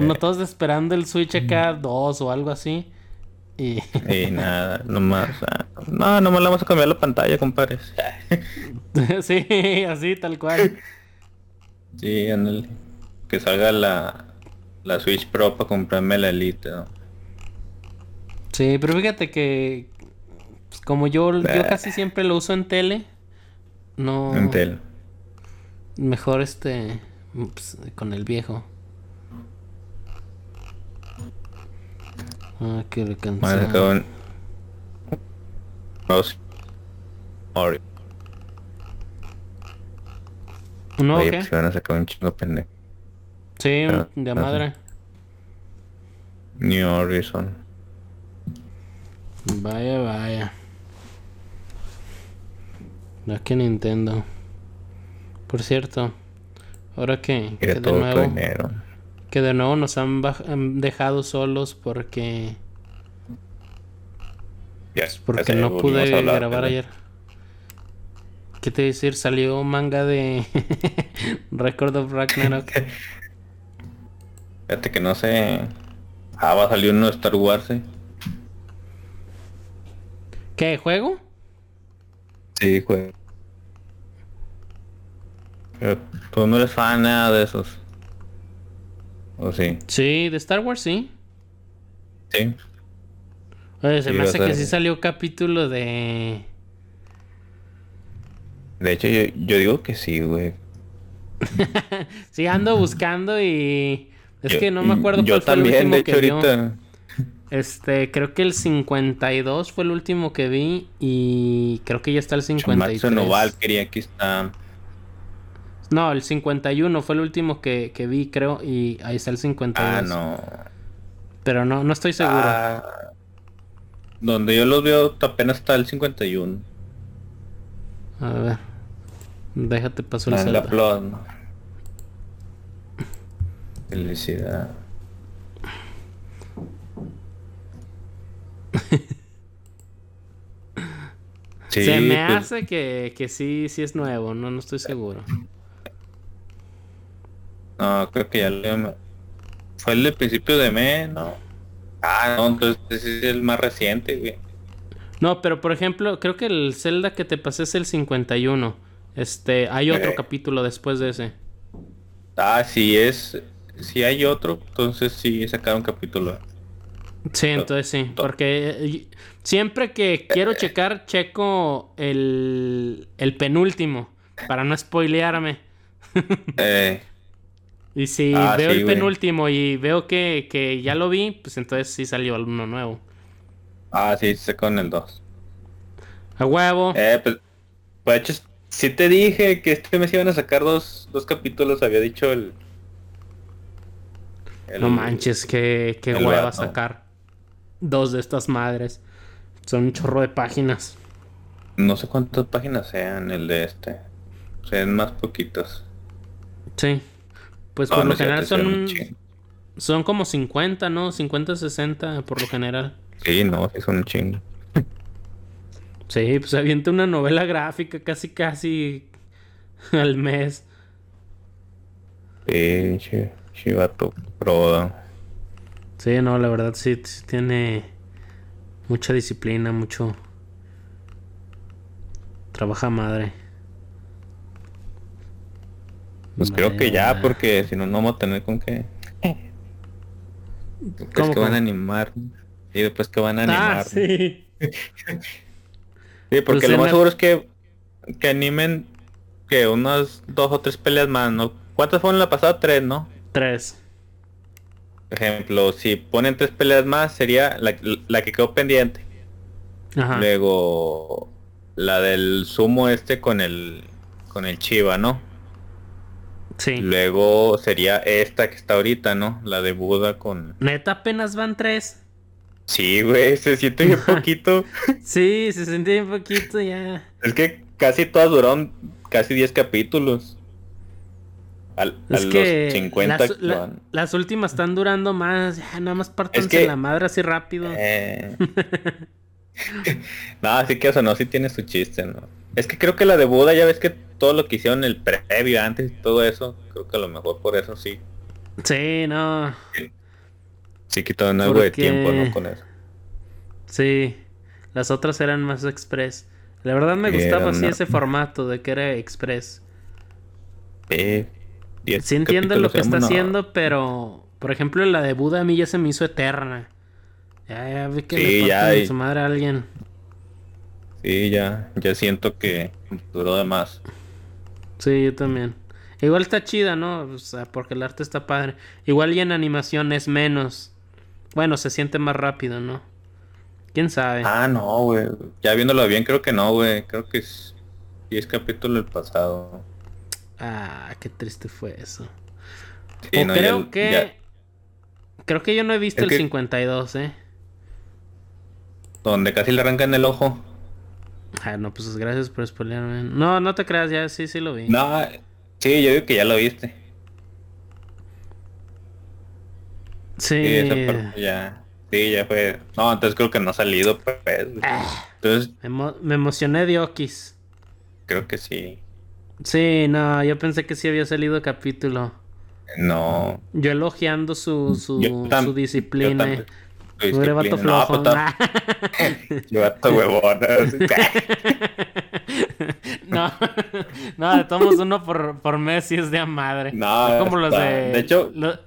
no todos esperando el Switch acá 2 o algo así. Y... y nada, nomás. No, nomás le vamos a cambiar la pantalla, compadre. sí, así, tal cual. Sí, que salga la, la Switch Pro para comprarme la Elite. ¿no? Sí, pero fíjate que pues, como yo, yo casi siempre lo uso en tele, no... En tele. Mejor este, pues, con el viejo. Ah, recansado. un... Mario. ¿No Oye, pues van a sacar un chingo pendejo. Sí, Ah, de madre. New Horizon. Vaya, vaya. Ya que Nintendo. Por cierto, ahora que, que de nuevo, dinero. Que de nuevo nos han, dejado solos porque Ya, porque no pude hablar, grabar ayer. ¿Qué te decir? Salió manga de Record of Ragnarok. Fíjate que no sé. Ah, va a salir uno de Star Wars, eh. ¿Qué juego? Sí, güey. Pero tú no eres fan nada de esos. ¿O sí? Sí, de Star Wars sí. Sí. Oye, se Sí, me hace que sí salió capítulo de De hecho, yo, yo digo que sí, güey. sí, ando buscando y... Es que no me acuerdo yo cuál también, fue el último de hecho, que ahorita. Este, creo que el 52 fue el último que vi y creo que ya está el Chumatsu 53. no Valkyrie, aquí está. No, el 51 fue el último que, que vi, creo, y ahí está el 52. Ah, no. Pero no, no estoy seguro. Ah, donde yo los veo apenas está el 51. A ver. Déjate paso el en la. Felicidad. Sí, Se me pues, hace que, que sí, sí es nuevo, no, no estoy seguro. No, creo que ya le... Fue el de principio de mes, ¿no? Ah, no, entonces ese es el más reciente, güey. No, pero por ejemplo, creo que el Zelda que te pasé es el 51. Este, hay otro Eh. capítulo después de ese. Ah, si es... Si hay otro, entonces sí sacaron capítulo. Sí, entonces sí, porque eh, siempre que quiero checar, checo el, el penúltimo, para no spoilearme. Eh, Y si Ah, veo sí, el güey. penúltimo y veo que, que ya lo vi, pues entonces sí salió uno nuevo. ah, sí, sacaron el 2. A huevo. Eh, pues, pues, de hecho, sí te dije que este mes iban a sacar dos, dos capítulos, había dicho el... el- no manches, qué, qué hueva sacar dos de estas madres. Son un chorro de páginas. No sé cuántas páginas sean el de este. Sean más poquitos. Sí. Pues No, por no lo general son, son como 50, ¿no? 50, 60 por lo general. Sí, no, sí son un chingo. Sí, pues avienta una novela gráfica casi casi al mes. Sí, chi- chivato, proda. Sí, no, la verdad sí, sí tiene mucha disciplina, mucho trabaja madre. Pues creo que ya, porque si no, no vamos a tener con qué. Después ¿Cómo, que van a animar. Y después que van a Ah, animar. sí. Sí, porque Pues lo más la- seguro es que, que animen que unas dos o tres peleas más, ¿no? ¿Cuántas fueron la pasada? Tres, ¿no? Tres. Por ejemplo, si ponen tres peleas más, sería la, la que quedó pendiente. Ajá. Luego la del sumo este con el con el Chiva, ¿no? Sí. Luego sería esta que está ahorita, ¿no? La de Buda con Neta apenas van tres. Sí, güey, se siente bien poquito. Sí, se sentía un poquito ya. es que casi todas duraron casi 10 capítulos. Al, a Es los que 50 las, que la- van. las últimas están durando más. Ya, nada más pártanse que- la madre así rápido. Eh. no, así que eso no, sí tiene su chiste, ¿no? Es que creo que la de Buda, ya ves que todo lo que hicieron el previo antes y todo eso, creo que a lo mejor por eso sí, Sí, no. sí quitaron algo de tiempo, ¿no? Con eso. Sí. Las otras eran más express. La verdad me Sí, gustaba así una- ese formato de que era express. Sí, 10 Sí entiendo lo que está haciendo, pero por ejemplo la de Buda a mí ya se me hizo eterna. Ya, ya vi que Sí, le ya, y- su madre a alguien. Sí, ya, ya siento que duró de más. Sí, yo también. Igual está chida, ¿no? O sea, porque el arte está padre. Igual y en animación es menos. Bueno, se siente más rápido, ¿no? ¿Quién sabe? Ah, no, güey. Ya viéndolo bien, creo que no, güey. Creo que es 10 capítulos el pasado. Ah, qué triste fue eso. Sí, O no, ya- creo que... ya- Creo que yo no he visto Es el que- 52, ¿eh? Donde casi le arrancan el ojo. Ah, no, pues gracias por spoilearme. No, no te creas, ya sí, sí lo vi. No, sí, yo digo que ya lo viste. sí. Sí, esa parte ya. Sí, ya fue. No, entonces creo que no ha salido, pues. Ah, Entonces, me, emo- me emocioné de Okis. creo que sí. Sí, no, yo pensé que sí había salido capítulo. No. Yo elogiando su, su, Yo su disciplina. Su Pobre vato. No, flojo. pues, tam- Yo vato huevón. no, no, de todos uno por, por mes sí es de a madre. No, como los está- de. de hecho, lo- los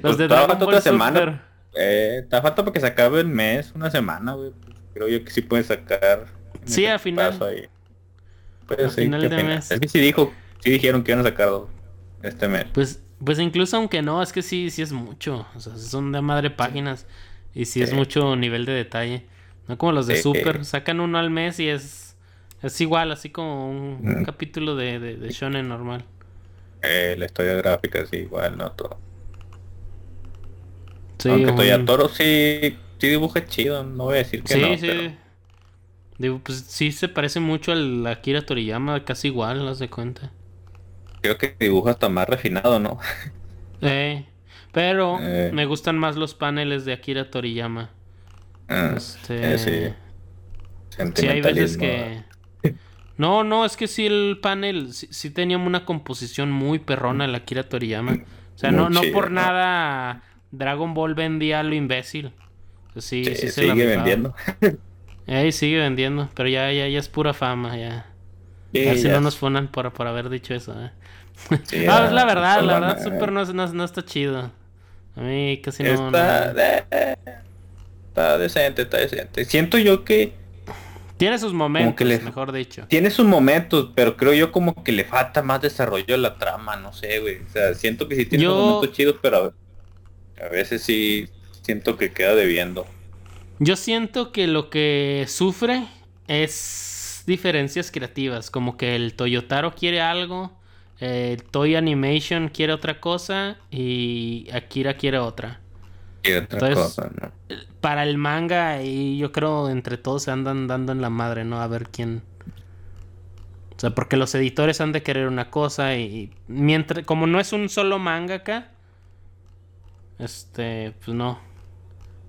pues, de todavía Dragon Ball otra semana. Super. Eh, te falta para que se acabe el mes, una semana, güey. Creo yo que sí puedes sacar. Sí, ese a final. ahí. Pues A sí, final que de final. mes. Es que sí dijo sí dijeron que iban a sacar este mes. Pues, pues incluso aunque no, es que sí, sí es mucho. O sea, son de madre páginas. Y sí, es mucho nivel de detalle. No como los de Super. Sacan uno al mes y es, es igual, así como un, capítulo de, de, de, Shonen normal. Eh, la historia gráfica sí, igual, no todo. Sí, Aunque un... Toro sí, sí dibuja chido, no voy a decir que no. Sí, Digo, pues sí se parece mucho al Akira Toriyama, casi igual, no se cuenta. Creo que dibuja hasta más refinado, ¿no? Eh, pero eh. me gustan más los paneles de Akira Toriyama. Ah, este... sí. Sí, hay veces que... No, no, es que sí el panel, sí, tenía una composición muy perrona el Akira Toriyama. O sea, no, no por nada Dragon Ball vendía lo imbécil. Sí, sí, se sigue vendiendo. Ahí sigue vendiendo, pero ya, ya, ya es pura fama, ya. Sí, no nos funan por, por haber dicho eso, eh. ah, es la verdad, la verdad, Super no, no, está chido. A mí casi no. Está, está decente, está decente. Siento yo que. Tiene sus momentos, mejor dicho. Tiene sus momentos, pero creo yo como que le falta más desarrollo a la trama, no sé, güey. O sea, siento que sí tiene momentos chidos, pero a veces sí siento que queda debiendo. Yo siento que lo que sufre es diferencias creativas, como que el Toyotaro quiere algo, el Toy Animation quiere otra cosa y Akira quiere otra. Y otra cosa, ¿no? Para el manga, y yo creo entre todos se andan dando en la madre, ¿no? A ver quién. O sea, porque los editores han de querer una cosa y mientras, como no es un solo manga acá, este, pues no.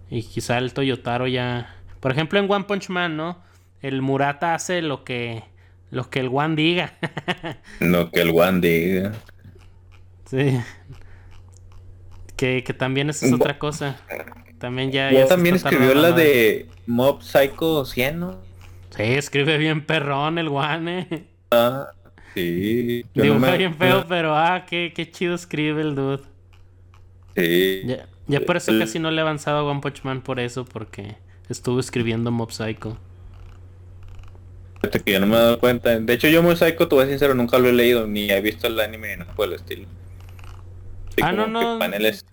Y quizá el Toyotaro ya. Por ejemplo, en One Punch Man, ¿no? El Murata hace lo que. Lo que el One diga. lo que el One diga. Sí. Que, también esa es otra cosa. También ya. ya también escribió la de Mob Psycho 100, ¿no? Sí, escribe bien perrón el One, eh. Ah, sí. Dibuja bien feo, pero ah, qué, qué chido escribe el dude. Sí. Ya por eso casi no le he avanzado a One Punch Man por eso, porque estuve escribiendo Mob Psycho. Que yo no me he dado cuenta. De hecho, yo Psycho, te voy a ser sincero, nunca lo he leído, ni he visto el anime, no por el estilo. ah, no, no. Paneles,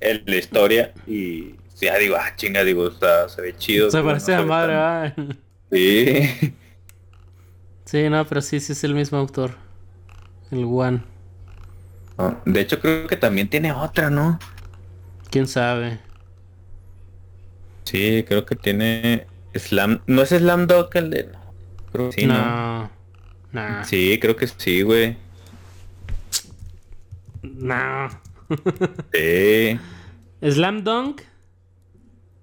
eh, la historia y ya digo, ah, chinga, digo, o se ve chido. Se parece a madre, ah. Sí. Sí, no, pero sí, sí es el mismo autor. El One. de hecho, creo que también tiene otra, ¿no? ¿Quién sabe? Sí, creo que tiene Slam... ¿No es Slam Dog el de...? Creo que sí, no. No. Sí, creo que sí, güey. No. sí. ¿Slam Dunk?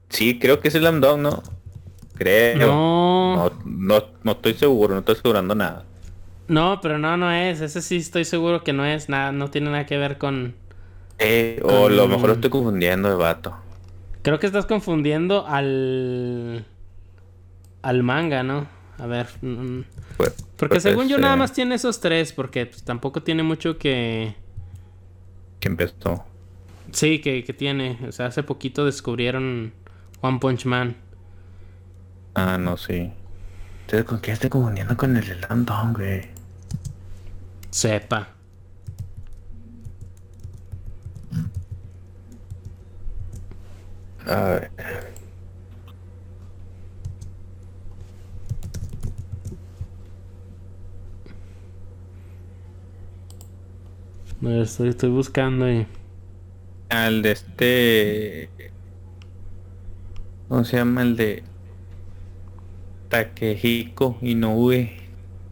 Sí, creo que es Slam Dunk, ¿no? Creo. No. no. No, estoy seguro, no estoy asegurando nada. No, pero no, no es. Ese sí estoy seguro que no es nada. No tiene nada que ver con eh, o lo mejor lo estoy confundiendo de vato. Creo que estás confundiendo al. al manga, ¿no? A ver. Mm, mm. Pues, porque pues, según yo nada más tiene esos tres, porque pues, tampoco tiene mucho que. Que empezó. Sí, que, que tiene. O sea, hace poquito descubrieron One Punch Man. Ah, no, sí. ¿Con qué estoy confundiendo con el Landon, güey? Sepa. A ver. Estoy, estoy buscando ahí. Al de este. ¿Cómo se llama? El de. Takehiko Inoue.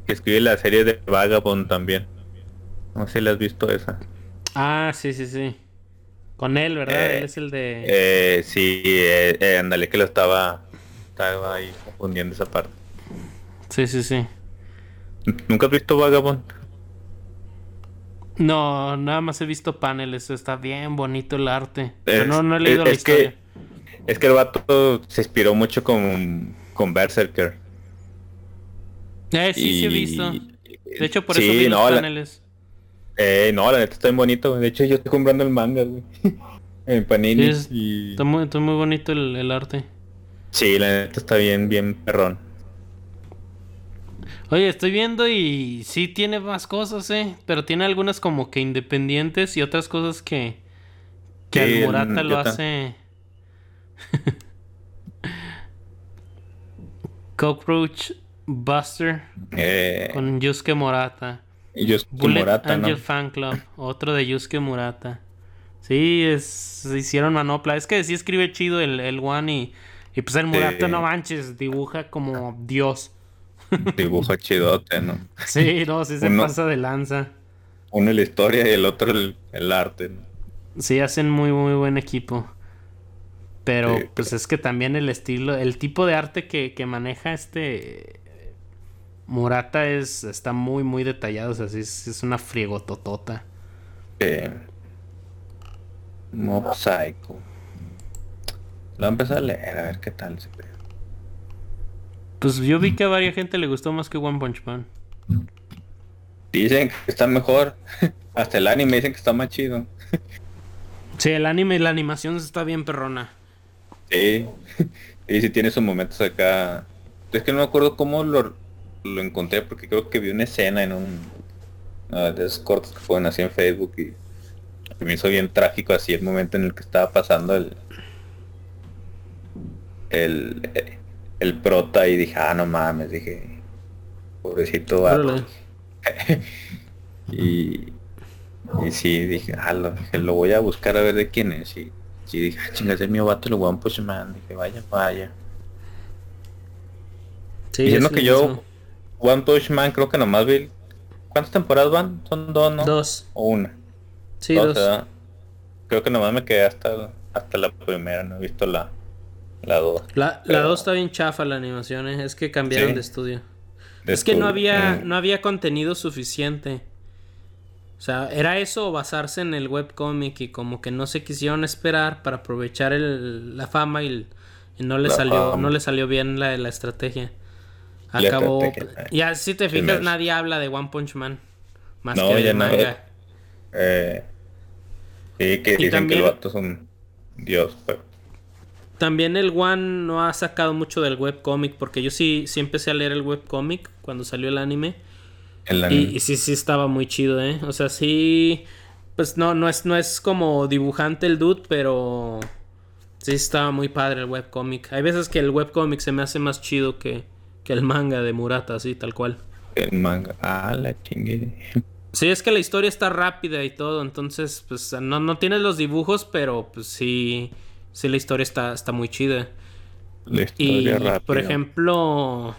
Que escribe la serie de Vagabond también. No sé si le has visto esa. Ah, sí, sí, sí. Con él, ¿verdad? Eh, él es el de... Eh, sí, eh, eh, ándale, que lo estaba... Estaba ahí confundiendo esa parte. Sí, sí, sí. ¿Nunca has visto Vagabond? No, nada más he visto paneles. Está bien bonito el arte. Pero no, no he leído la historia. Que, es que el vato se inspiró mucho con, con Berserker. Eh, sí, sí he visto. De hecho, por eso vi los paneles. Eh, no, la neta está bien bonito, De hecho, yo estoy comprando el manga, güey. en Panini. y... está, muy, muy bonito el, arte. Sí, la neta está bien, bien perrón. Oye, estoy viendo y sí tiene más cosas, ¿eh? Pero tiene algunas como que independientes y otras cosas que... Que Sí, el Murata el- lo hace... Cockroach Buster Eh, con Yusuke Murata. y yo Bullet Murata, Angel ¿no? Fan Club, otro de Yusuke Murata. Sí, es, se hicieron manopla. Es que sí escribe chido el, el One y, y pues el Murata, Sí. no manches, dibuja como Dios. Dibujo chidote, ¿no? Sí, no, sí se Uno- pasa de lanza. Uno la historia y el otro el, el arte, ¿no? Sí, hacen muy, muy buen equipo. Pero Sí, pues es que también el estilo, el tipo de arte que, que maneja este Murata es, está muy, muy detallado. O sea, sí es, es una friegototota. Eh, Mob Psycho. Lo voy a empezar a leer, a ver qué tal se ve. Pues yo vi que a varias gente le gustó más que One Punch Man. Dicen que está mejor. Hasta el anime dicen que está más chido. Sí, el anime y la animación está bien perrona. Sí. Y sí tiene sus momentos acá. Es que no me acuerdo cómo lo, lo encontré porque creo que vi una escena en un ah, de esos cortos que ponen así en Facebook y me hizo bien trágico así el momento en el que estaba pasando el el el prota y dije, ah no mames, dije, pobrecito vato". Órale. y y sí, dije, ah, lo, dije, lo voy a buscar a ver de quién es. Y sí, dije, ah, chingas, es mi vato el One Punch Man. Dije, vaya, vaya. Sí, Diciendo que yo, mismo. One Punch Man, creo que nomás vi. ¿Cuántas temporadas van? ¿Son dos, no? Dos. O una. Sí, Dos. Creo que nomás me quedé hasta, hasta la primera, no he visto la, la dos. La, la Pero- dos está bien chafa la animación, ¿eh? es que cambiaron Sí. de estudio. de Es que no había, Mm, no había contenido suficiente. O sea, era eso o basarse en el webcomic y como que no se quisieron esperar para aprovechar el- la fama y, el- y no le salió, fama. no le salió bien la, la estrategia. Acabó. eh. Ya si te fijas, nadie habla de One Punch Man. Más No, que de ya manga. Eh, sí, que Y dicen también- que el vato es un dios, pero También el One no ha sacado mucho del webcomic, porque yo sí, sí empecé a leer el webcomic cuando salió el anime. el Y, anime- y sí, sí estaba muy chido, ¿eh? O sea, sí. Pues no, no es, no es como dibujante el dude, pero. Sí estaba muy padre el webcomic. Hay veces que el webcomic se me hace más chido que, que el manga de Murata, así, tal cual. el manga. Ah, la chingue. Sí, es que la historia está rápida y todo, entonces, pues no, no tienes los dibujos, pero pues sí. Sí, la historia está, está muy chida. La Y, historia rápida. por ejemplo,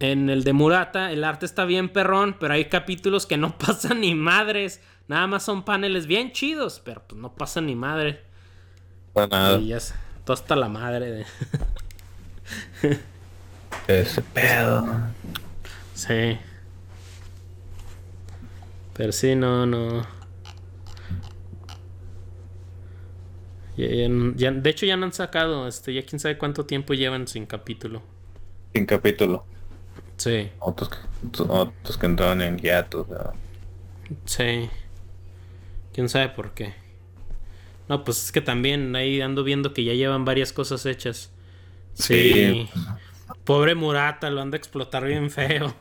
en el de Murata, el arte está bien perrón, pero hay capítulos que no pasan ni madres. Nada más son paneles bien chidos, pero pues no pasan ni madre. Para nada. Y ya todo hasta la madre de... Ese pedo. Sí. Pero sí, no, no. Ya- ya- ya- de hecho ya no han sacado, este, ya quién sabe cuánto tiempo llevan sin capítulo. Sin capítulo. Sí. Otros que, otros que entraron en. ¿verdad? Sí. ¿Quién sabe por qué? No, pues es que también ahí ando viendo que ya llevan varias cosas hechas. Sí. Sí. Pobre Murata, lo han de explotar bien feo.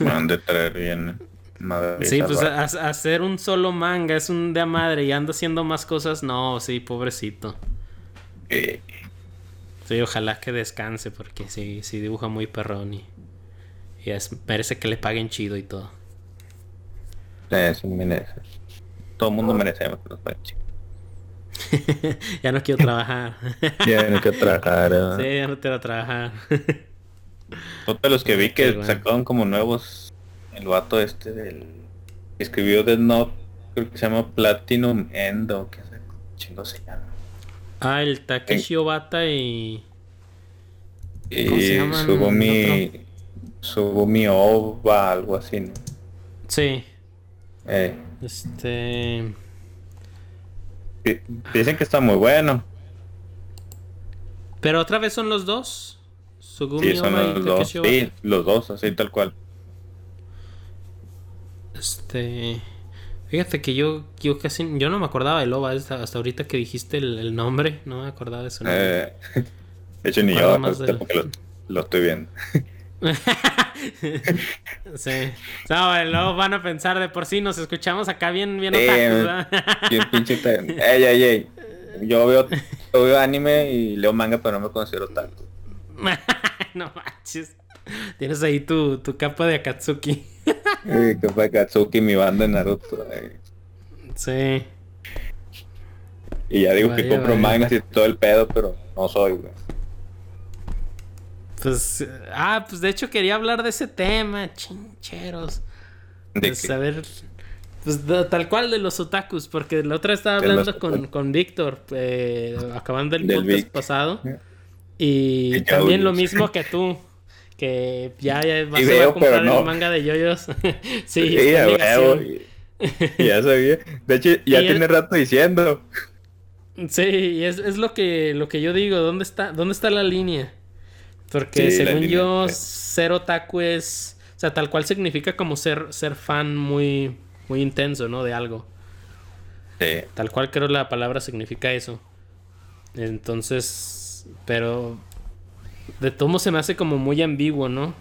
Me han de traer bien. Madre Sí, pues a- a- hacer un solo manga es un de a madre y anda haciendo más cosas. No, sí, pobrecito. Eh, Sí, ojalá que descanse porque sí, sí dibuja muy perrón y, y es- merece que le paguen chido y todo. eso merece. Todo el mundo merecemos que nos paguen chido. ya no quiero trabajar. Ya no que trabajar. sí, ya no quiero trabajar. Otro de los que vi que bueno. sacaron como nuevos. El vato este del. que escribió Death Note. Creo que se llama Platinum End o qué sé. Chingo se llama. Ah, el Takeshi Obata y. Y ¿Cómo se llama el subo mi. Subo mi ova, algo así, ¿no? Sí. Eh, Este. di- dicen que está muy bueno. Pero otra vez son los dos. Sugumi Sí, son Oba y dos. Sí, los dos, así tal cual. Este. Fíjate que yo, yo casi. Yo no me acordaba de Loba hasta, hasta ahorita que dijiste el, el nombre. No me acordaba de su nombre. Eh, de hecho, ni yo, más ahorita del- porque lo, lo estoy viendo. sí. No, luego van a pensar de por sí nos escuchamos acá bien, bien otaku, Bien pinche ey, ey, ey. Yo veo, yo veo anime y leo manga, pero no me considero otaku. no manches. Tienes ahí tu, tu capa de Akatsuki. Sí, capa de Akatsuki, mi banda de Naruto. Sí. Y ya digo que compro mangas y todo el pedo, pero no soy, güey. Pues, ah, pues de hecho quería hablar de ese tema, chincheros. ¿De pues, a ver, pues tal cual de los otakus, porque la otra estaba hablando con, con Víctor, eh, acabando el podcast pasado. Y también lo mismo que tú. Que ya, ya vas a comprar el manga de yoyos. sí, sí ya, ya sabía. De hecho, ya tiene rato diciendo. Sí, es, es lo que lo que yo digo, ¿dónde está dónde está la línea? Porque según yo ser otaku es, o sea, tal cual significa como ser ser fan muy muy intenso, ¿no? De algo. Sí. Tal cual creo la palabra significa eso. Entonces, pero de todo se me hace como muy ambiguo, ¿no?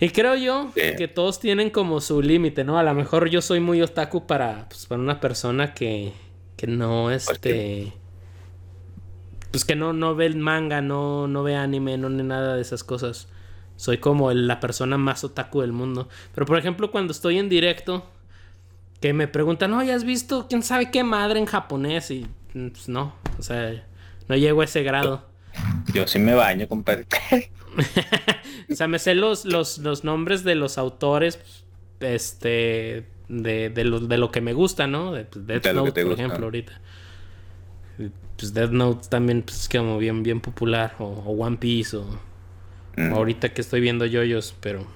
Y creo yo que todos tienen como su límite, ¿no? A lo mejor yo soy muy otaku para, pues, para una persona que, que no este pues que no no ve el manga no no ve anime no ni nada de esas cosas. Soy como la persona más otaku del mundo. Pero por ejemplo cuando estoy en directo que me preguntan oye has visto quién sabe qué madre en japonés y pues no. O sea no llego a ese grado yo sí me baño compadre o sea me sé los los, los nombres de los autores este de, de, lo, de lo que me gusta, ¿no? De pues, Death Note, por ejemplo, ahorita. Pues Death Note también pues, es como bien, bien popular. O, One Piece, o, mm. ahorita que estoy viendo yoyos, pero...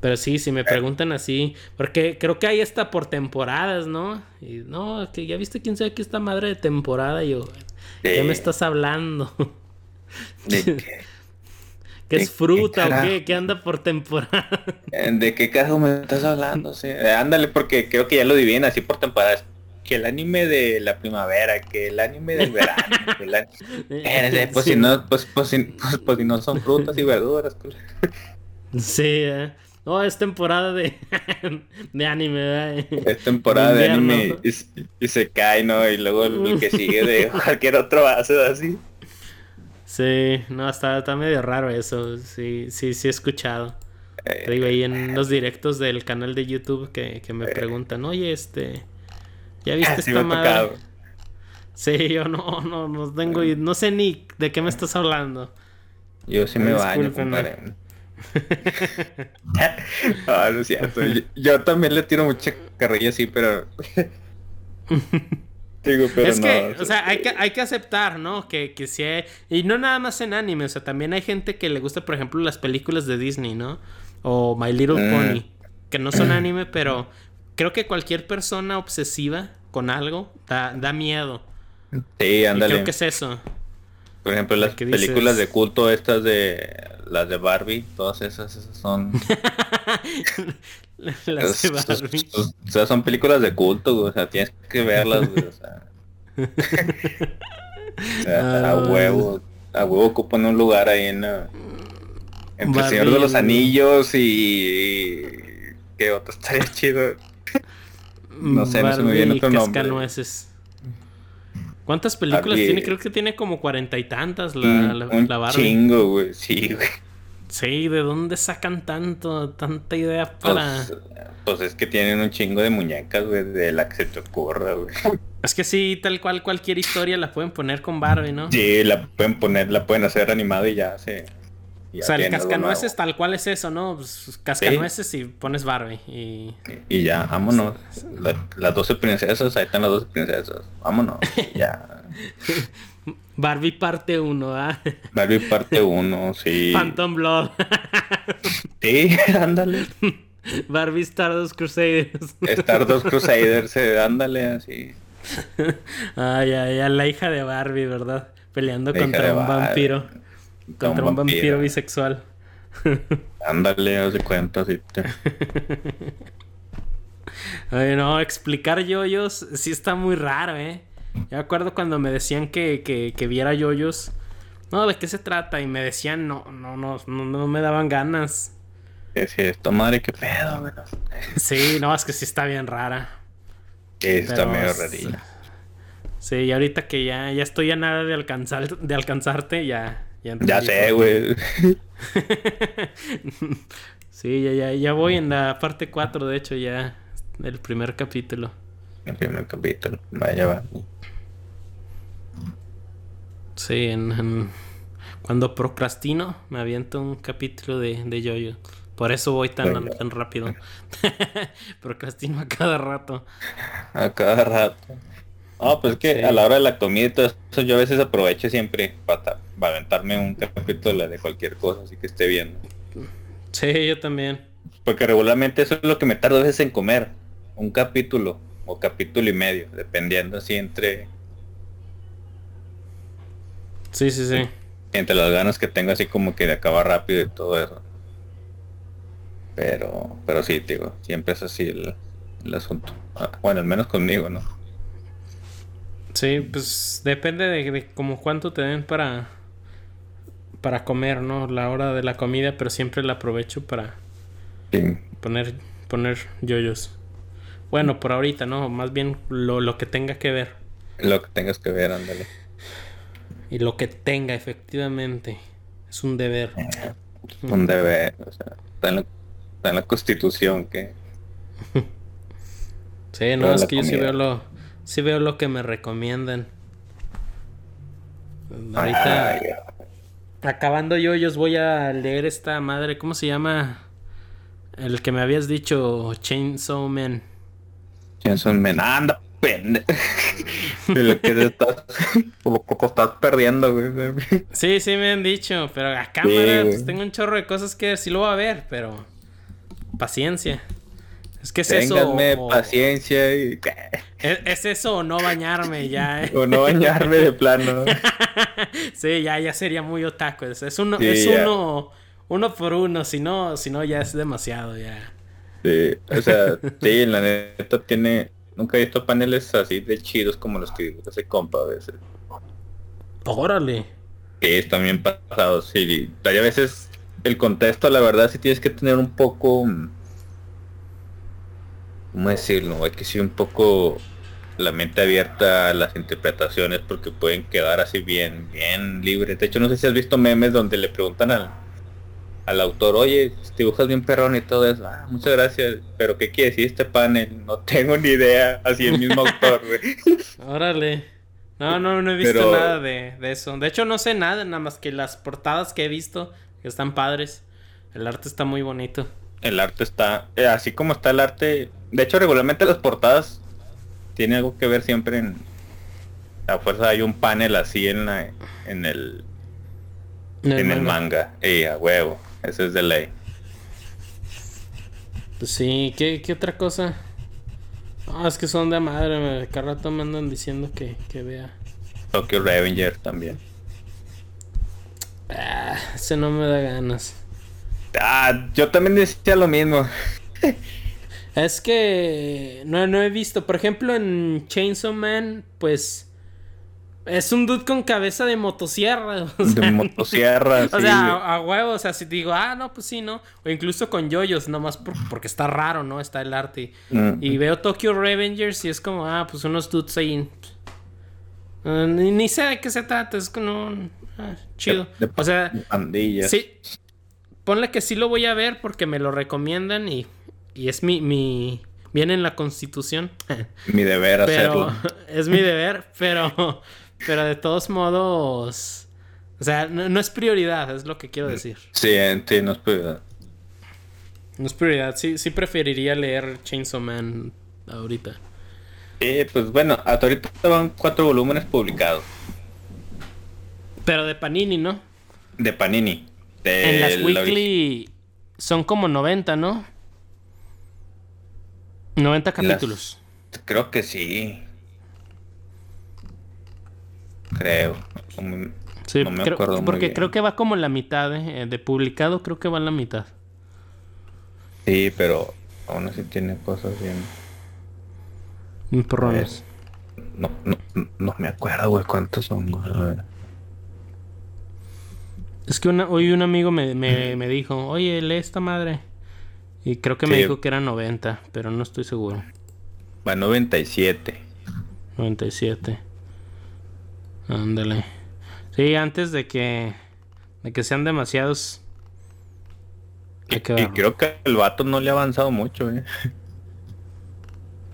Pero sí, si me eh. preguntan así, porque creo que hay hasta por temporadas, ¿no? Y no, que ya viste quién sabe que esta madre de temporada, y yo, ¿qué me estás hablando? ¿De qué? ¿Qué es fruta o qué? ¿Qué anda por temporada? ¿De qué carajo me estás hablando? Sí. Eh, ándale, porque creo que ya lo dividen así por temporadas. Que el anime de la primavera, que el anime del verano. Eh, pues, si no, pues, pues, pues, pues, si no son frutas y verduras. sí, eh. No, es temporada de, de anime, ¿verdad? Es temporada de, anime y, se cae, ¿no? Y luego el, que sigue de cualquier otro hace así. Sí, no, está, está medio raro eso. Sí, sí, sí he escuchado. Te digo ahí en los directos del canal de YouTube que, que me eh. preguntan, oye, este, ¿ya viste ah, esta madre? Sí, yo no, no, no tengo, no sé ni de qué me estás hablando. Yo sí me baño, compadre. ah, no es cierto. Yo, yo, también le tiro mucha carrilla así, pero es que, o sea, hay que, hay que aceptar, ¿no? Que, que si hay... Y no nada más en anime, o sea, también hay gente que le gusta, por ejemplo, las películas de Disney, ¿no? O My Little mm. Pony, que no son anime, pero creo que cualquier persona obsesiva con algo da, da miedo. Sí, ándale. creo que es eso. Por ejemplo, las películas de culto estas de las de Barbie, todas esas, esas son las de Barbie. O sea, son películas de culto, o sea, tienes que verlas, o sea. a huevo, a huevo ocupan un lugar ahí en entre el Señor de los Anillos y, que otro estaría chido. No sé, no se me viene otro nombre. ¿Cuántas películas tiene? Creo que tiene como cuarenta y tantas la, la, un la chingo, güey. Sí, güey. Sí, ¿de dónde sacan tanto, tanta idea para...? Pues, pues es que tienen un chingo de muñecas, güey, de la que se te ocurra, güey. Es que sí, tal cual cualquier historia la pueden poner con Barbie, ¿no? Sí, la pueden poner, la pueden hacer animada y ya se... o sea, el cascanueces tal cual es eso, ¿no? Pues, cascanueces y pones Barbie y... Y ya, vámonos. las 12 princesas, ahí están las 12 princesas. Vámonos, ya. Barbie parte 1, ¿ah? Barbie parte 1, sí. Phantom Blood. sí, ándale. Barbie Stardust Crusaders. Stardust Crusaders, eh, ándale así. Ay, ay, ay, la hija de Barbie, ¿verdad? Peleando contra un vampiro. Contra un vampiro, bisexual. Ándale, haz de cuenta, sí. Ay, no, explicar yoyos sí está muy raro, ¿eh? Yo acuerdo cuando me decían que, que, que viera yoyos no, ¿de qué se trata? Y me decían, no, no, no, no, no me daban ganas. Sí, esta madre, qué pedo, güey. Sí, no, es que sí está bien rara. Sí, está Pero medio es- rarilla. Sí, y ahorita que ya, ya estoy a nada de alcanzar, de alcanzarte, ya, ya sé, güey. sí, ya, ya, ya voy en la parte 4, de hecho, ya, el primer capítulo. El primer capítulo. Vaya, va. Sí, en, en- cuando procrastino, me aviento un capítulo de, de Yoyo. Por eso voy tan, tan rápido. procrastino a cada rato. A cada rato. No, pues es que Sí. a la hora de la comida y todo eso, yo a veces aprovecho siempre para, para aventarme un capítulo de cualquier cosa, así que esté viendo. Sí, yo también. Porque regularmente eso es lo que me tardo a veces en comer. Un capítulo o capítulo y medio, dependiendo así entre, Sí, sí, sí. entre las ganas que tengo así como que de acabar rápido y todo eso. Pero, pero sí, digo, siempre es así el, el asunto. Ah, Bueno, al menos conmigo, ¿no? Sí, pues depende de, de como cuánto te den para para comer, ¿no? La hora de la comida, pero siempre la aprovecho para Sí. poner poner yoyos. Bueno, por ahorita, ¿no? Más bien lo, lo que tenga que ver. Lo que tengas que ver, ándale. Y lo que tenga, efectivamente. Es un deber. Un deber, o sea, está en la, está en la constitución que Sí, no, Toda es que yo sí veo lo sí veo lo que me recomiendan. Ahorita Ay, acabando yoyos voy a leer esta madre, ¿cómo se llama? El que me habías dicho, Chainsaw Man. Jenson Men, anda, pende. De lo que estás, lo que estás perdiendo, güey. Sí, sí me han dicho, pero a cámara, pues tengo un chorro de cosas que sí lo voy a ver, pero paciencia. Es que es eso. O- paciencia y Es, es eso o no bañarme ya. eh. o no bañarme de plano. sí, ya, ya sería muy otaku. Es, es uno, Sí, es ya. uno, uno por uno, si no, si no ya es demasiado ya. Sí, o sea, sí, la neta tiene, nunca he visto paneles así de chidos como los que ese compa a veces. Órale. Sí, están bien pasados, sí. Hay a veces el contexto, la verdad, sí tienes que tener un poco... ¿Cómo decirlo? Hay que ser un poco la mente abierta a las interpretaciones porque pueden quedar así bien, bien libres. De hecho, no sé si has visto memes donde le preguntan al, al autor, oye, dibujas bien perrón y todo eso. Ah, muchas gracias, pero ¿qué quiere decir este panel? No tengo ni idea. Así el mismo autor. Órale. No, no, no he visto Pero- nada de, de eso. De hecho, no sé nada, nada más que las portadas que he visto, que están padres. El arte está muy bonito. El arte está, eh, así como está el arte, de hecho regularmente las portadas tienen algo que ver siempre en a fuerza hay un panel así en la, en el en el manga, y a huevo, ese es de ley. Pues sí, ¿qué, qué otra cosa? Ah, es que son de madre, cada rato me andan diciendo que, que vea. Tokyo Revenger también. Ah, ese no me da ganas. Ah, yo también decía lo mismo. Es que no, no he visto, por ejemplo, en Chainsaw Man, pues es un dude con cabeza de motosierra. O sea, De motosierra, o sí, sea, a, a huevo, o sea, si digo, ah, no, pues sí, ¿no? O incluso con yoyos, nomás por- porque está raro, ¿no? Está el arte. Mm. Y veo Tokyo Revengers y es como, ah, pues unos dudes ahí. Ah, ni, ni sé de qué se trata, es como, ah, chido. De- de o sea, pandillas. sí, ponle que sí lo voy a ver porque me lo recomiendan y, y es mi, mi, viene en la constitución. Mi deber pero hacerlo. es mi deber, pero, pero de todos modos, o sea, no, no es prioridad, es lo que quiero decir. Sí, en- sí, no es prioridad. No es prioridad, sí, sí preferiría leer Chainsaw Man ahorita. Eh, pues bueno, hasta ahorita van cuatro volúmenes publicados Pero de Panini, ¿no? de Panini. De En las la weekly son como 90, ¿no? 90 capítulos. Creo que sí. Creo. Sí, no me creo- acuerdo muy porque bien. creo que va como la mitad, ¿eh? De publicado creo que va la mitad. Sí, pero aún así tiene cosas bien. Un porrones. No, no, no me acuerdo, güey, cuántos son. güey. A ver. Es que hoy un amigo me, me, dijo, oye, lee esta madre. Y creo que me dijo que era 90, pero no estoy seguro. Va 97. 97. Ándale. Sí, antes de que de que sean demasiados. Y, creo que el vato no le ha avanzado mucho, eh.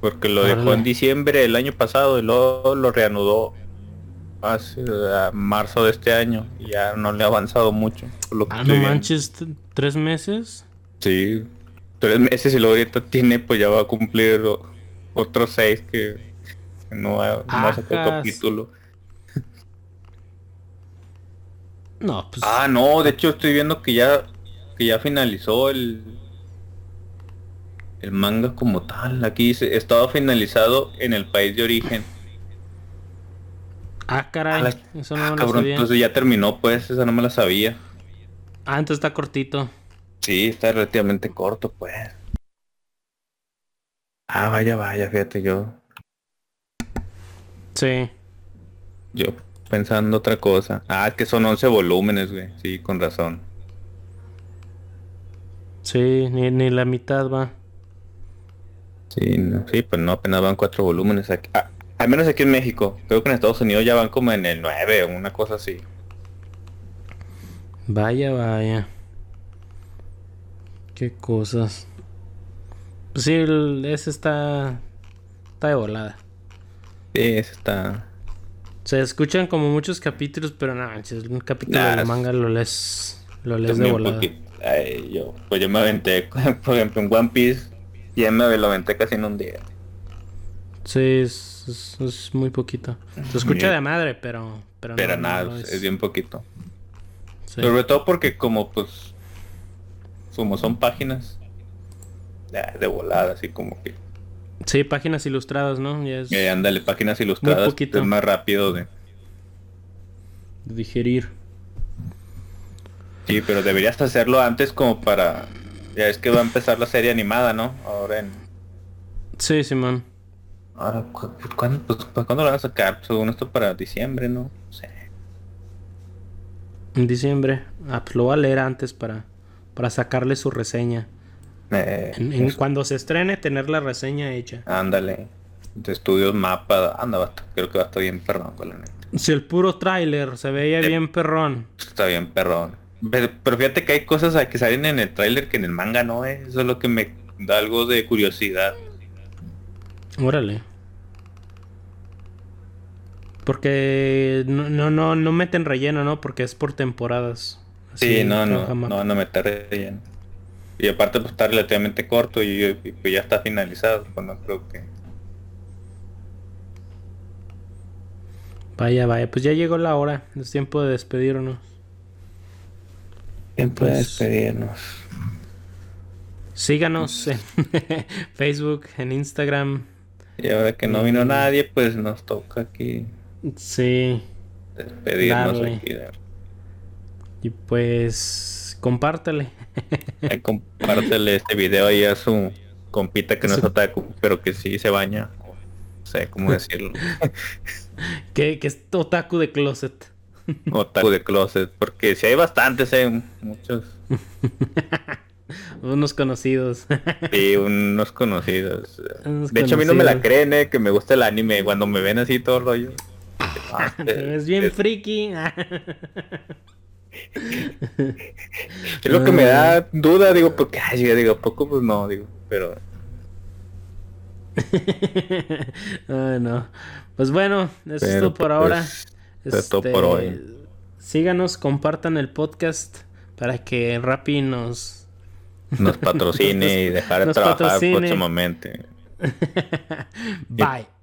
Porque lo dejó en diciembre del año pasado y luego lo reanudó hace a marzo de este año y ya no le ha avanzado mucho. ah, no manches, tres meses. Sí, tres meses y luego ahorita tiene, pues ya va a cumplir otros seis que no ha, no sacado capítulo. No, pues. Ah, no, de hecho estoy viendo que ya que ya finalizó el el manga como tal. Aquí dice, estaba finalizado en el país de origen. Ah, caray. eso no ah, cabrón, entonces ya terminó, pues, esa no me la sabía. Ah, entonces está cortito. Sí, está relativamente corto, pues. Ah, vaya, vaya, fíjate yo. Sí. Yo pensando otra cosa. Ah, que son 11 volúmenes, güey. Sí, con razón. Sí, ni, ni la mitad va. Sí, no, sí, pues no, apenas van cuatro volúmenes aquí. Ah, al menos aquí en México. Creo que en Estados Unidos ya van como en el 9 o una cosa así. Vaya, vaya. Qué cosas. Pues sí, ese está... Está de volada. Sí, ese está... Se escuchan como muchos capítulos, pero nada, un capítulo de manga lo lees, lo lees de volada. Ay, yo, pues yo me aventé, por ejemplo, en One Piece, ya me lo aventé casi en un día. Sí, es, es, muy poquito. Se escucha de madre, pero... Pero, pero nada, es... bien poquito. Sobre todo porque como pues... Como son páginas de volada, así como que Sí, páginas ilustradas, ¿no? Ya es eh, ándale, páginas ilustradas. Es más rápido de... digerir. Sí, pero deberías hacerlo antes como para... Ya es que va a empezar la serie animada, ¿no? Ahora en... Sí, Simón. Ahora, ¿cuándo, pues, ¿cuándo lo van a sacar? Según esto para diciembre, ¿no? Sí. En diciembre. Ah, pues lo voy a leer antes para, para sacarle su reseña. Eh, en, cuando se estrene, tener la reseña hecha. Ándale. De estudios mapa, anda, creo que va a estar bien perrón con la neta. Si el puro tráiler se veía eh, bien perrón. Está bien perrón. Pero, fíjate que hay cosas que salen en el tráiler que en el manga no, ¿eh? Eso es lo que me da algo de curiosidad. Órale. Porque no, no, no, no meten relleno, ¿no? Porque es por temporadas. Sí, no, no, no, no meten relleno. Y aparte pues está relativamente corto y, pues ya está finalizado, pues no creo que... Vaya, vaya, pues ya llegó la hora, es tiempo de despedirnos. Tiempo de despedirnos. Síganos en Facebook, en Instagram. Y ahora que no vino nadie, pues nos toca aquí. Sí. Despedirnos aquí. Y pues compártele. compártele este video ahí a su compita que no es otaku, pero que sí se baña. No sé cómo decirlo. que, que es otaku de closet. otaku de closet, porque si hay bastantes, hay muchos. unos conocidos. sí, unos conocidos. de hecho, a mí no me la creen, eh, que me gusta el anime. Cuando me ven así todo el rollo. es bien friki. Es lo que me da duda, digo, porque, ay, digo, poco pues no, digo, pero... ay, no. Pues bueno, eso es todo por ahora. Es todo por hoy. Este, síganos, compartan el podcast para que Rappi nos... Nos patrocine y dejar de trabajar próximamente. Bye.